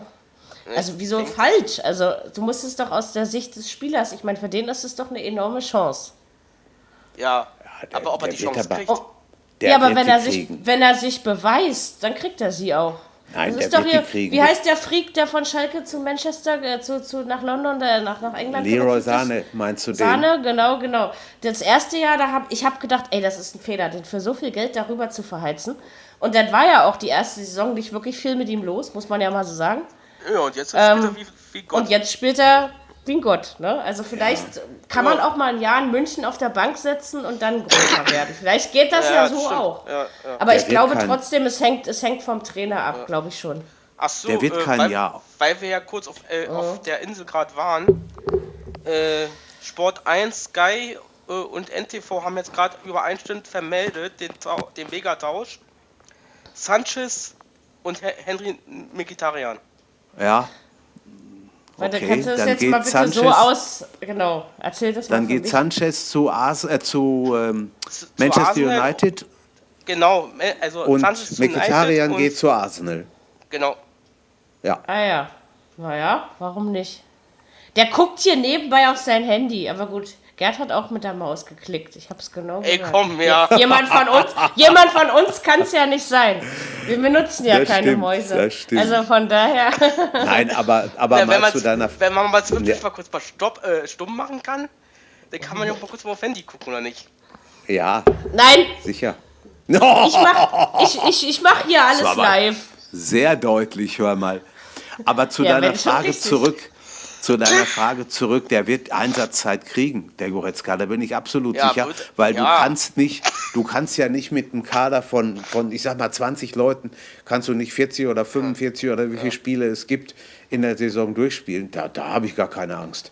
Also wieso falsch? Also du musst es doch aus der Sicht des Spielers, ich meine, für den ist es doch eine enorme Chance. ja, der- aber ob er die Chance aber- kriegt, Oh, Der ja, aber wenn die er, sich, wenn er sich beweist, dann kriegt er sie auch. Nein, das der ist doch hier, kriegen. wie heißt der Freak, der von Schalke zu Manchester, äh, zu, zu, nach London, der nach, nach England Leroy? Sahne, meinst du den? Sahne, genau, genau. Das erste Jahr, da hab ich habe gedacht, ey, das ist ein Fehler, den für so viel Geld darüber zu verheizen. Und dann war ja auch die erste Saison nicht wirklich viel mit ihm los, muss man ja mal so sagen. ja, und jetzt Ähm, spielt er wie, wie Gott. Und jetzt spielt er wie ein Gott. Ne? Also vielleicht kann man auch mal ein Jahr in München auf der Bank setzen und dann größer <coughs> werden. Vielleicht geht das ja, das so stimmt. auch. Ja, ja. Aber Der ich glaube kein- trotzdem, es hängt, es hängt vom Trainer ab, glaube ich schon. Ach so, Der wird äh, kein weil, Jahr. Weil wir ja kurz auf, äh, Oh. auf der Insel gerade waren. Äh, Sport 1, Sky äh, und NTV haben jetzt gerade übereinstimmend vermeldet den, Tau- den Megatausch. Sanchez und He- Henry Mkhitaryan. Ja. Warte, Okay, kannst du das dann jetzt geht mal bitte so Sanchez- aus. Genau, erzähl das Dann mal. für geht mich. Sanchez zu, Ars äh, zu ähm, Zu- zu Manchester Arsenal United Genau, me- also und Sanchez zu Mkhitaryan geht zu Arsenal. Genau. Ja. Ah ja. Naja, warum nicht? Der guckt hier nebenbei auf sein Handy, aber gut. Gerd hat auch mit der Maus geklickt. Ich hab's genau Ey, gehört. komm, ja. <laughs> Jemand von uns, jemand von uns kann es ja nicht sein. Wir benutzen ja Das keine stimmt, Mäuse. das stimmt. Also von daher. <laughs> Nein, aber, aber wenn, mal man zu deiner. wenn man mal wirklich Ja. mal kurz mal stopp, äh, stumm machen kann, dann kann man ja auch mal kurz mal auf Handy gucken, oder nicht? Ja, Nein, sicher. ich mach, ich, ich, ich mach hier alles live. Sehr deutlich, hör mal. Aber zu Ja, deiner Frage richtig. zurück, zu deiner Frage zurück, der wird Einsatzzeit kriegen, der Goretzka, da bin ich absolut Ja, sicher, weil du ja. kannst nicht, du kannst ja nicht mit einem Kader von, von, ich sag mal 20 Leuten, kannst du nicht 40 oder 45 oder wie viele Spiele es gibt in der Saison durchspielen. Da, da habe ich gar keine Angst.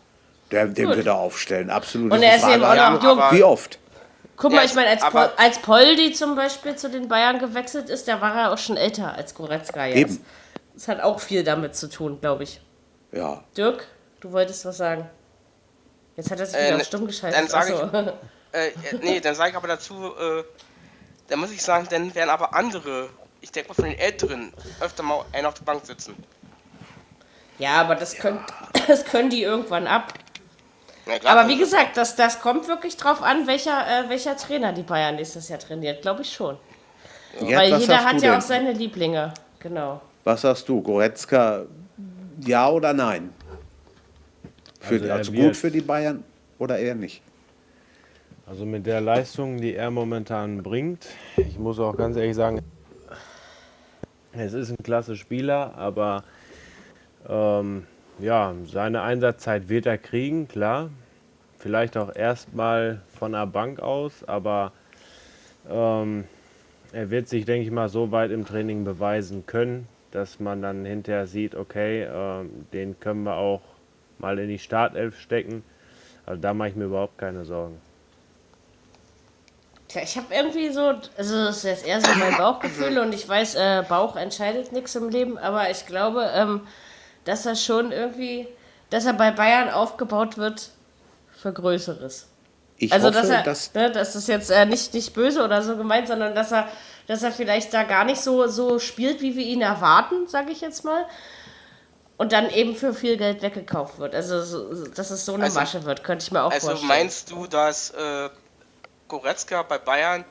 Der, den Gut. wird er aufstellen, absolut. Und er ist eben auch noch Ja, jung. Wie oft? Guck Ja, mal, ich meine, als, Pol, als Poldi zum Beispiel zu den Bayern gewechselt ist, da war er auch schon älter als Goretzka jetzt. Eben. Das hat auch viel damit zu tun, glaube ich. Ja. Dirk, du wolltest was sagen. Jetzt hat er sich Äh, wieder ne- auf stumm geschaltet. dann sag ich-. Äh, äh, nee, dann sage ich aber dazu, äh, dann muss ich sagen, dann werden aber andere, ich denke mal von den Älteren, öfter mal einen auf der Bank sitzen. Ja, aber das, Können, <clears throat> das können die irgendwann ab. Ja, klar, Aber wie gesagt, das, das kommt wirklich drauf an, welcher, äh, welcher Trainer die Bayern nächstes Jahr trainiert. Glaube ich schon. Gerd, Weil jeder hat ja denn? auch seine Lieblinge. Genau. Was sagst du, Goretzka, ja oder nein? Für, Also er also gut für die Bayern oder eher nicht? Also mit der Leistung, die er momentan bringt, ich muss auch ganz ehrlich sagen, es ist ein klasse Spieler, aber ähm, ja, seine Einsatzzeit wird er kriegen, klar. Vielleicht auch erstmal von der Bank aus, aber ähm, er wird sich, denke ich mal, so weit im Training beweisen können, dass man dann hinterher sieht, okay, ähm, den können wir auch mal in die Startelf stecken. Also da mache ich mir überhaupt keine Sorgen. Tja, ich habe irgendwie so, also das ist jetzt eher so mein Bauchgefühl und ich weiß, äh, Bauch entscheidet nichts im Leben, aber ich glaube, ähm, dass er schon irgendwie, dass er bei Bayern aufgebaut wird für Größeres. Ich Also hoffe, dass er, dass ne, das ist jetzt äh, nicht, nicht böse oder so gemeint, sondern dass er, dass er vielleicht da gar nicht so, so spielt, wie wir ihn erwarten, sage ich jetzt mal. Und dann eben für viel Geld weggekauft wird. Also, so, so- dass es so eine Also- Masche wird, könnte ich mir auch Also vorstellen. meinst du, dass äh, Goretzka bei Bayern,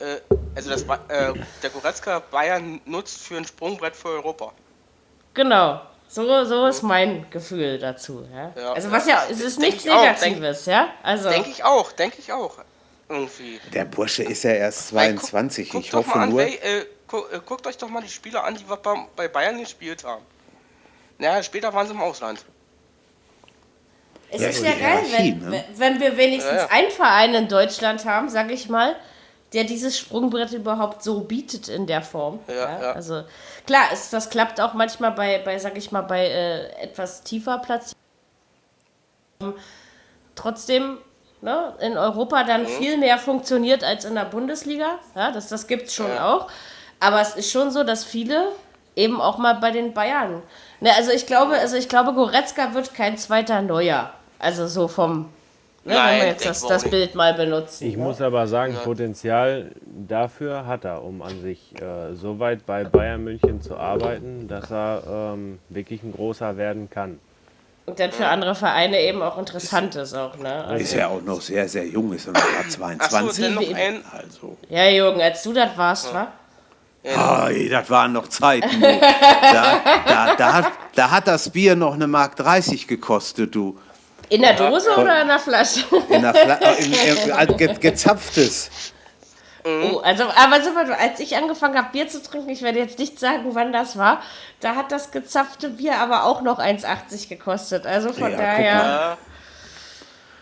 äh, also dass Ba- äh, der Goretzka Bayern nutzt für ein Sprungbrett für Europa? Genau. So, so ist mein Gefühl dazu. Ja? Ja. also was ja, es ist Denk nichts ich auch, denk- Negatives, ja? Also Denke ich auch, denke ich auch. Irgendwie. der Bursche ist ja erst Weil guck- 22. guckt ich hoffe an, nur, wer, äh, äh, guckt euch doch mal die Spieler an, die wir bei, bei Bayern gespielt haben. Naja, später waren sie im Ausland. es Ja, ist ja geil, wenn, ne? wenn wir wenigstens Ja, ja. einen Verein in Deutschland haben, sage ich mal, der dieses Sprungbrett überhaupt so bietet in der Form. Ja, ja. Also klar, es, das klappt auch manchmal bei, bei sage ich mal, bei äh, etwas tiefer Platz. Trotzdem ne, in Europa dann Mhm. viel mehr funktioniert als in der Bundesliga. Ja, das, das gibt es schon Ja. auch. Aber es ist schon so, dass viele eben auch mal bei den Bayern. Ne, also ich glaube, also ich glaube, Goretzka wird kein zweiter Neuer. Also so vom, ne, wenn Nein, wir jetzt das, das. Bild mal benutzen. Ich ne? muss aber sagen, Potenzial dafür hat er, um an sich äh, so weit bei Bayern München zu arbeiten, dass er ähm, wirklich ein großer werden kann. Und dann für andere Vereine eben auch interessant ist auch, ne? Also, ist ja auch noch sehr, sehr jung, ist ja noch gerade Achso, 22. dann noch ein. also, ja, Jürgen, als du das warst, wa? Ah, das waren noch Zeiten. <laughs> Da, da, da, hat, da hat das Bier noch eine Mark 30 gekostet, du. In der Dose oder in der Flasche? In der Fla äh, in, in, in, ge, gezapftes. Oh, also, aber so, als ich angefangen habe, Bier zu trinken, ich werde jetzt nicht sagen, wann das war, da hat das gezapfte Bier aber auch noch 1,80 gekostet. Also von Ja, daher,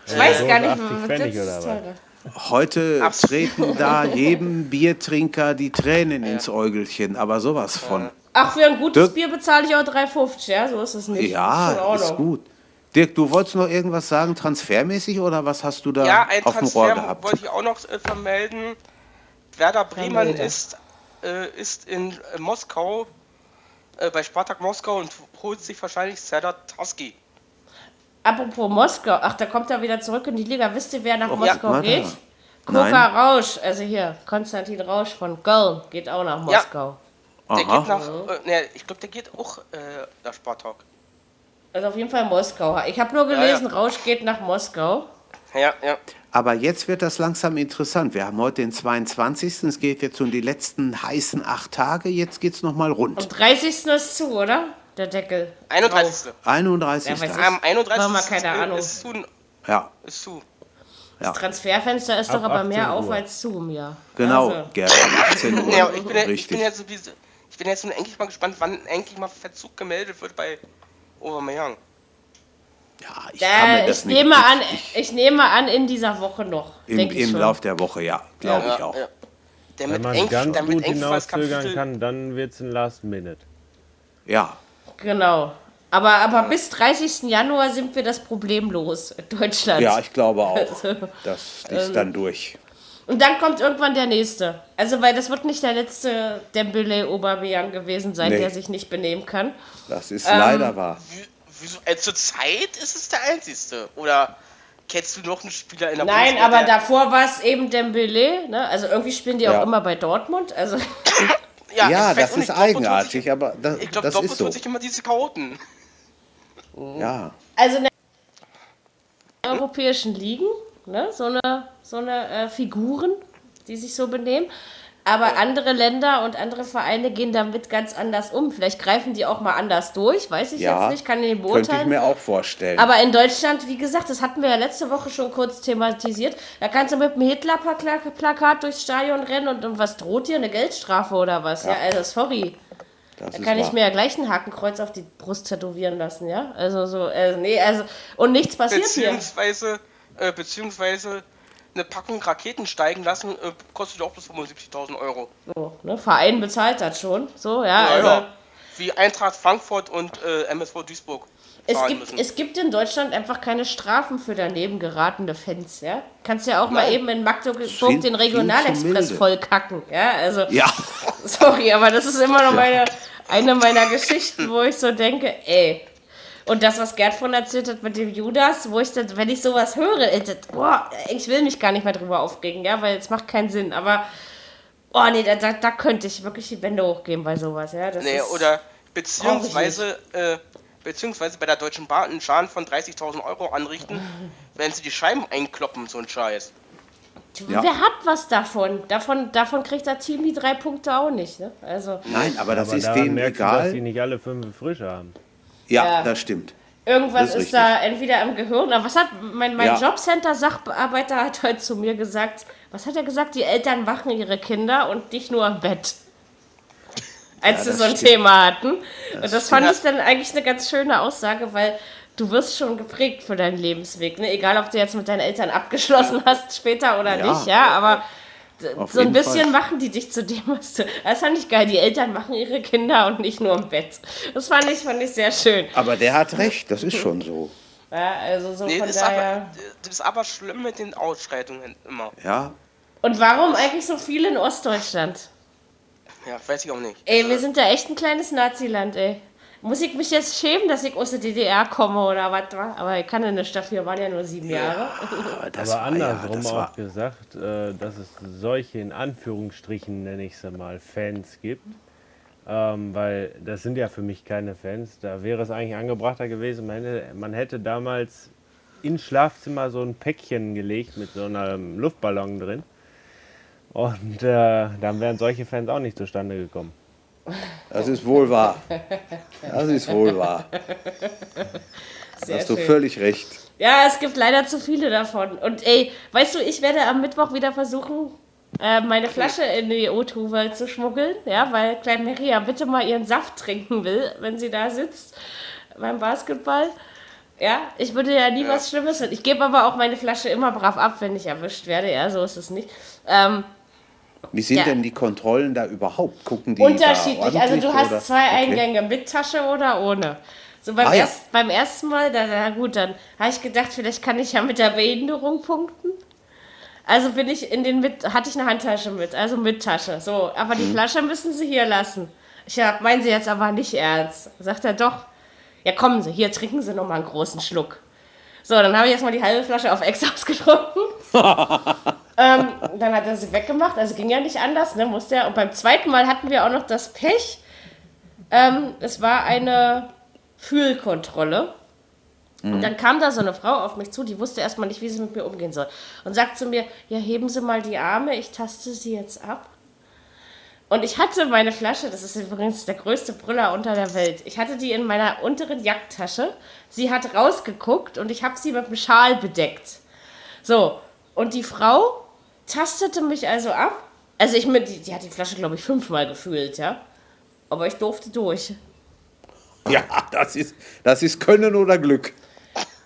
Äh, ich weiß Dose gar nicht, 80 was das ist. Heute Absolut. treten da jedem <laughs> Biertrinker die Tränen ins Äugelchen, aber sowas von. Ach, für ein gutes Dirk- Bier bezahle ich auch 3,50, ja? So ist es nicht. Ja, ist Ordnung. gut. Dirk, du wolltest noch irgendwas sagen, transfermäßig, oder was hast du da Ja, ein auf dem Rohr Transfer gehabt? wollte ich auch noch äh, vermelden. Werder Bremen ist, äh, ist in äh, Moskau, äh, bei Spartak Moskau und holt sich wahrscheinlich Serdar Taski. Apropos Moskau, ach, da kommt er wieder zurück in die Liga. Wisst ihr, wer nach ja, Moskau warte. geht? Koka Rausch, also hier, Konstantin Rausch von Köln geht auch nach Ja. Moskau. Der Aha. geht nach, äh, ne, ich glaube, der geht auch äh, nach Spartak. Also auf jeden Fall Moskau. Ich habe nur gelesen, Rausch geht nach Moskau. Ja, ja. Aber jetzt wird das langsam interessant. Wir haben heute den 22. Es geht jetzt um die letzten heißen acht Tage. Jetzt geht es nochmal rund. Am 30. ist zu, oder? Der Deckel. 31. 31. Ja, ich. Am 31. War mal keine ist, Ahnung. Ist zu. Ja, Ist zu. Das Transferfenster ist doch Ab aber mehr 18 auf Uhr. als zu Jahr. genau. Also, Gerd, 18 <laughs> Uhr. Ja, ich bin, ja, ich Richtig. bin ja sowieso. Ich bin jetzt nun endlich mal gespannt, wann endlich mal Verzug gemeldet wird bei Aubameyang. Ja, ich Äh, kann mir das ich, nicht. nehme an, ich, ich nehme an, in dieser Woche noch. Im, ich im. Lauf der Woche, ja, glaube ich auch. Damit Wenn man eng, ganz damit gut hinauszögern kann, dann wird es ein Last Minute. Ja, Genau. Aber, aber bis 30. Januar sind wir das Problem los in Deutschland. ja, ich glaube auch. Also, Das ähm, ist dann durch. Und dann kommt irgendwann der nächste. Also, weil das wird nicht der letzte Dembele Aubameyang gewesen sein, Nee. der sich nicht benehmen kann. Das ist ähm, leider wahr. Äh, zur Zeit ist es der einzigste. Oder kennst du noch einen Spieler in der Nein, Bundesliga, aber der- davor war es eben Dembele. Ne? Also irgendwie spielen die Ja. auch immer bei Dortmund. Also <coughs> Ja, Ja, das ist eigenartig, Sich, aber das, ich glaube, das Dortmund ist so. holt sich immer diese Chaoten. Ja, Also in den europäischen Ligen, ne, so eine, so eine äh, Figuren, die sich so benehmen. Aber andere Länder und andere Vereine gehen damit ganz anders um. Vielleicht greifen die auch mal anders durch, weiß ich ja. jetzt nicht, kann ich nicht könnte ich beurteilen. mir auch vorstellen. Aber in Deutschland, wie gesagt, das hatten wir ja letzte Woche schon kurz thematisiert. Da kannst du mit einem Hitler-Plakat durchs Stadion rennen und, und was droht dir? Eine Geldstrafe oder was? Ja, also sorry. das Da kann ich wahr. mir ja gleich ein Hakenkreuz auf die Brust tätowieren lassen, ja? Also so, äh, nee, also, und nichts passiert hier. Beziehungsweise, äh, beziehungsweise eine Packung Raketen steigen lassen, äh, kostet auch bis 75.000 Euro. So, ne? Verein bezahlt das schon, so, ja, Ja, also. ja. Wie Eintracht Frankfurt und äh, MSV Duisburg Es gibt, müssen. es gibt in Deutschland einfach keine Strafen für daneben geratene Fans, ja? Kannst ja auch mal Nein. eben in Magdeburg den Regionalexpress voll kacken, ja? Also, Ja, <laughs> sorry, aber das ist immer noch meine, eine meiner Geschichten, wo ich so denke, ey. Und das, was Gerd von erzählt hat mit dem Judas, wo ich dann, wenn ich sowas höre, ey, das, boah, ich will mich gar nicht mehr drüber aufregen, ja, weil es macht keinen Sinn. Aber, oh nee, da, da, da könnte ich wirklich die Wände hochgehen bei sowas, ja. Das Nee, ist, oder beziehungsweise, äh, beziehungsweise bei der Deutschen Bahn einen Schaden von 30.000 Euro anrichten, <laughs> wenn sie die Scheiben einkloppen, so ein Scheiß. Ja. Wer hat was davon? Davon, davon kriegt das Team die drei Punkte auch nicht, ne? Also, nein, aber das Aber ist denen merkst du, dass egal. die nicht alle fünf frisch haben. Ja, Ja. das stimmt. Irgendwas Das ist, ist da entweder im Gehirn. Aber was hat mein, mein Ja. Jobcenter-Sachbearbeiter hat heute zu mir gesagt? Was hat er gesagt? Die Eltern wachen ihre Kinder und nicht nur im Bett. Als Ja, wir das so ein stimmt. Thema hatten. und das fand stimmt. ich dann eigentlich eine ganz schöne Aussage, weil du wirst schon geprägt für deinen Lebensweg. Ne? Egal, ob du jetzt mit deinen Eltern abgeschlossen hast später oder nicht, ja, aber Auf so ein bisschen Fall. machen die dich zu dem, was du. Das fand ich geil. Die Eltern machen ihre Kinder und nicht nur im Bett. Das fand ich, fand ich sehr schön. Aber der hat recht, das ist schon so. <laughs> Ja, also so Nee, von das ist, daher. aber, das ist aber schlimm mit den Ausschreitungen immer. Ja, Und warum eigentlich so viel in Ostdeutschland? Ja, weiß ich auch nicht. Ey, wir sind da echt ein kleines Naziland, ey. Muss ich mich jetzt schämen, dass ich aus der DDR komme oder was? wa? Aber ich kann ja nicht dafür, waren ja nur sieben Jahre. aber das Aber war andersrum ja, das auch war, gesagt, äh, dass es solche in Anführungsstrichen, nenne ich sie mal, Fans gibt. Ähm, weil das sind ja für mich keine Fans. Da wäre es eigentlich angebrachter gewesen, man hätte, man hätte damals ins Schlafzimmer so ein Päckchen gelegt mit so einem Luftballon drin. Und äh, dann wären solche Fans auch nicht zustande gekommen. Das ist wohl wahr. Das ist wohl wahr. Sehr Hast du schön. völlig recht. Ja, es gibt leider zu viele davon. Und ey, weißt du, ich werde am Mittwoch wieder versuchen, äh, meine Flasche in die O2 zu schmuggeln. Ja, weil Klein Maria bitte mal ihren Saft trinken will, wenn sie da sitzt beim Basketball. Ja, ich würde ja nie was Schlimmes. Ich gebe aber auch meine Flasche immer brav ab, wenn ich erwischt werde. Ja, so ist es nicht. Ähm, Wie sind Ja. denn die Kontrollen da überhaupt? Gucken die Unterschiedlich. Also du hast oder? zwei Okay. Eingänge mit Tasche oder ohne. So beim, Ah, ja. erst, beim ersten Mal, da, na gut, dann habe ich gedacht, vielleicht kann ich ja mit der Behinderung punkten. Also bin ich in den mit, hatte ich eine Handtasche mit, also mit Tasche. So, aber die Flasche müssen Sie hier lassen. Ich sag, meinen Sie jetzt aber nicht ernst. Sagt er doch. Ja, kommen Sie, hier trinken Sie noch mal einen großen Schluck. So, dann habe ich erstmal die halbe Flasche auf Ex <laughs> ausgetrunken. <laughs> ähm, dann hat er sie weggemacht, also ging ja nicht anders, ne, musste er. Und beim zweiten Mal hatten wir auch noch das Pech. Ähm, es war eine Fühlkontrolle. Und dann kam da so eine Frau auf mich zu, die wusste erstmal nicht, wie sie mit mir umgehen soll. Und sagt zu mir, ja, heben Sie mal die Arme, ich taste sie jetzt ab. Und ich hatte meine Flasche, das ist übrigens der größte Brüller unter der Welt. Ich hatte die in meiner unteren Jacktasche. Sie hat rausgeguckt und ich habe sie mit dem Schal bedeckt. So, und die Frau tastete mich also ab. Also ich mit, die, die hat die Flasche, glaube ich, fünfmal gefühlt, ja. Aber ich durfte durch. <laughs> Ja, das ist, das ist Können oder Glück.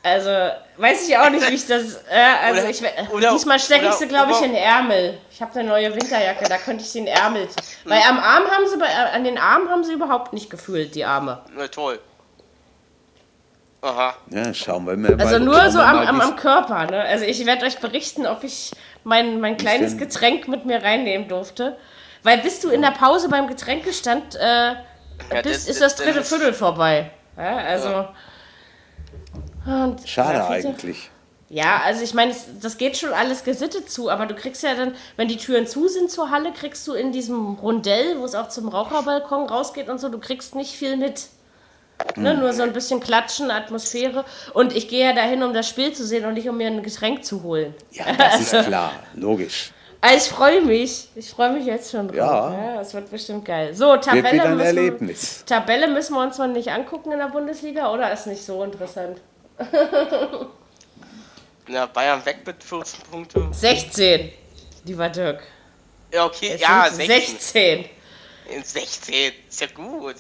Also, weiß ich auch nicht, wie ich das. Äh, also, Oder- ich, oder- diesmal stecke ich sie, glaube ich, in den Ärmel. Ich habe eine neue Winterjacke, da könnte ich sie in den Ärmel. Weil am Arm haben sie, bei, an den Armen haben sie überhaupt nicht gefühlt, die Arme. Na toll. Aha. Ja, schauen wir mal. Also nur so am, mal, am, am Körper. Ne? Also ich werde euch berichten, ob ich mein, mein kleines Getränk mit mir reinnehmen durfte. Weil bis du in der Pause beim Getränkestand äh, bist, das- ist das dritte das- Viertel vorbei. Ja, also. Und Schade fehlt- eigentlich. Ja, also ich meine, das geht schon alles gesittet zu, aber du kriegst ja dann, wenn die Türen zu sind zur Halle, kriegst du in diesem Rundell, wo es auch zum Raucherbalkon rausgeht und so, du kriegst nicht viel mit. Ne, nur so ein bisschen Klatschen, Atmosphäre. Und ich gehe ja dahin, um das Spiel zu sehen und nicht um mir ein Getränk zu holen. Ja, das ist <laughs> klar, logisch. Also ich freue mich. Ich freue mich jetzt schon drauf. Ja. Ja. Das wird bestimmt geil. So, Wird Tabelle wieder ein müssen, Erlebnis. Tabelle müssen wir uns noch nicht angucken in der Bundesliga oder ist nicht so interessant? <laughs> Na, Bayern weg mit 14 Punkte. 16, lieber Dirk. Ja, okay, Es ja, sind 16. 16. 16. Ist ja gut.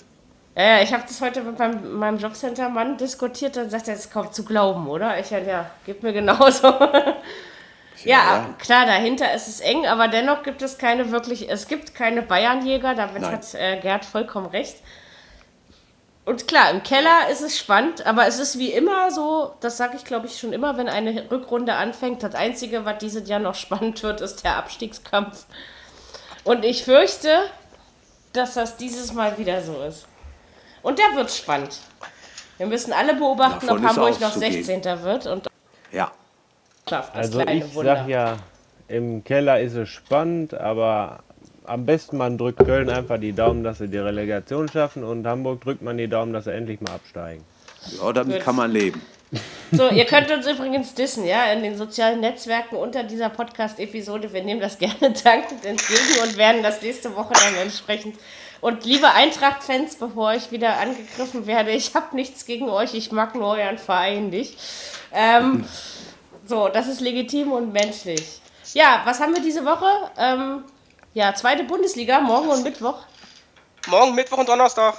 Ja, ja, ich habe das heute mit meinem, meinem Jobcenter-Mann diskutiert, dann sagt er, es ist kaum zu glauben, oder? Ich ja, ja, gibt mir genauso. ja, klar, dahinter ist es eng, aber dennoch gibt es keine wirklich, es gibt keine Bayernjäger, damit Nein. hat äh, Gerd vollkommen recht. Und klar, im Keller ist es spannend, aber es ist wie immer so, das sage ich glaube ich schon immer, wenn eine Rückrunde anfängt, das Einzige, was dieses Jahr noch spannend wird, ist der Abstiegskampf. Und ich fürchte, dass das dieses Mal wieder so ist. Und der wird spannend. Wir müssen alle beobachten, Davon ob Hamburg noch auszugehen. 16. wird und Ja, schafft das Also kleine ich Wunder. sag ja, im Keller ist es spannend, aber am besten man drückt Köln einfach die Daumen, dass sie die Relegation schaffen und Hamburg drückt man die Daumen, dass sie endlich mal absteigen. ja damit Gut. kann man leben. So, ihr könnt uns übrigens dissen, ja, in den sozialen Netzwerken unter dieser Podcast-Episode. Wir nehmen das gerne <laughs> dankend entgegen und werden das nächste Woche dann entsprechend. Und liebe Eintracht-Fans, bevor ich wieder angegriffen werde, ich habe nichts gegen euch, ich mag nur euren Verein nicht. Ähm, <laughs> so, das ist legitim und menschlich. Ja, was haben wir diese Woche? Ähm, ja, zweite Bundesliga, morgen und Mittwoch. Morgen, Mittwoch und Donnerstag.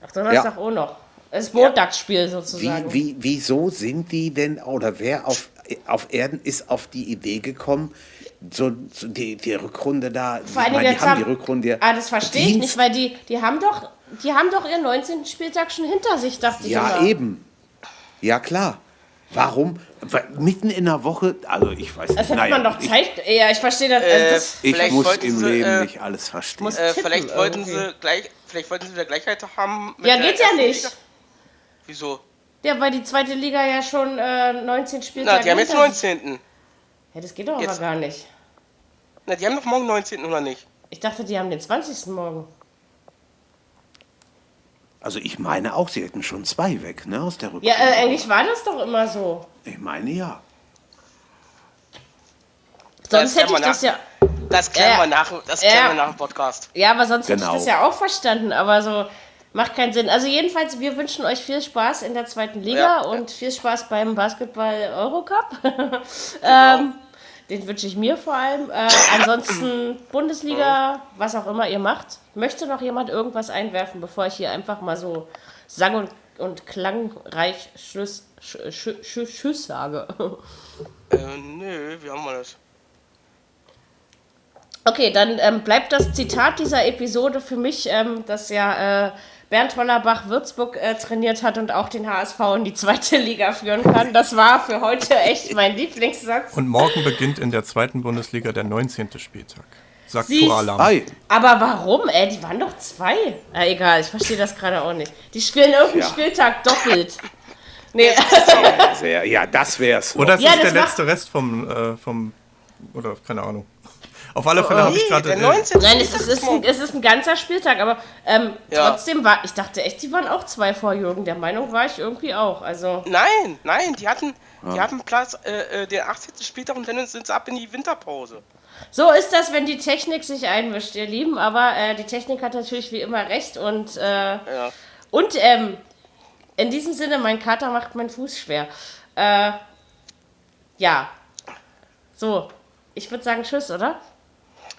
Ach, Donnerstag auch noch. Das ist Montagsspiel sozusagen. Wie, wie, wieso sind die denn, oder wer auf, auf Erden ist auf die Idee gekommen, so, so die, die Rückrunde da, ich Vor allen Dingen meine, die haben die Rückrunde ja Ah, das verstehe ich nicht, weil die, die haben doch, die haben doch ihren 19. Spieltag schon hinter sich, dachte ich Ja, eben. Ja, klar. Warum? Weil mitten in der Woche, also ich weiß Das nicht. hätte naja, man doch ich, Zeit. Ja, ich verstehe das. also Äh, das ich Vielleicht muss wollten im sie, Leben äh, nicht alles verstehen. muss- Äh, tippen vielleicht wollten irgendwie. sie gleich, vielleicht wollten sie wieder Gleichheit haben. mit ja, geht ja nicht. Liga. Wieso? Ja, weil die zweite Liga ja schon äh, 19 Spieltage Na, die haben jetzt hinter sich- 19. Ja, das geht doch aber Jetzt. gar nicht. Na, die haben doch morgen 19. oder nicht? Ich dachte, die haben den 20. morgen. Also ich meine auch, sie hätten schon zwei weg, ne, aus der Rückrunde. Ja, äh, eigentlich war das doch immer so. Ich meine ja. Sonst hätte ich man das nach- ja. Das klären Ja. wir nach, das Ja. klären wir nach dem Podcast. Ja, aber sonst hätte Genau. ich das ja auch verstanden. Aber so macht keinen Sinn. Also jedenfalls, wir wünschen euch viel Spaß in der zweiten Liga Ja. und viel Spaß beim Basketball Eurocup. <laughs> ähm, den wünsche ich mir vor allem. Äh, ansonsten Bundesliga, was auch immer ihr macht. Möchte noch jemand irgendwas einwerfen, bevor ich hier einfach mal so sang- und, und klangreich Schluss, sch, sch, sch, Tschüss sage? Äh, nö, wie haben wir das? Okay, dann ähm, bleibt das Zitat dieser Episode für mich, ähm, dass ja äh, Bernd Hollerbach Würzburg äh, trainiert hat und auch den HSV in die zweite Liga führen kann. Das war für heute echt mein Lieblingssatz. Und morgen beginnt in der zweiten Bundesliga der 19. Spieltag. Sagt. Ei, Aber warum? Ey, die waren doch zwei. Äh, egal, ich verstehe das gerade auch nicht. Die spielen irgendeinen Ja. Spieltag doppelt. <laughs> Nee, sehr, sehr, ja, das wär's. Oder es Ja, ist das der letzte Rest vom, äh, vom. Oder keine Ahnung. Auf alle Fälle habe ich gerade. der 19. nein, es ist, ist ein, es ist ein ganzer Spieltag, aber ähm, Ja. trotzdem war, ich dachte echt, die waren auch zwei vor Jürgen. Der Meinung war ich irgendwie auch. Also, Nein, nein, die hatten, die hatten Platz, äh, äh, den 18. Spieltag und dann sind sie ab in die Winterpause. So ist das, wenn die Technik sich einmischt, ihr Lieben. Aber äh, die Technik hat natürlich wie immer recht. Und, äh, Ja. und ähm, in diesem Sinne, mein Kater macht meinen Fuß schwer. Äh, ja. So, ich würde sagen Tschüss, oder?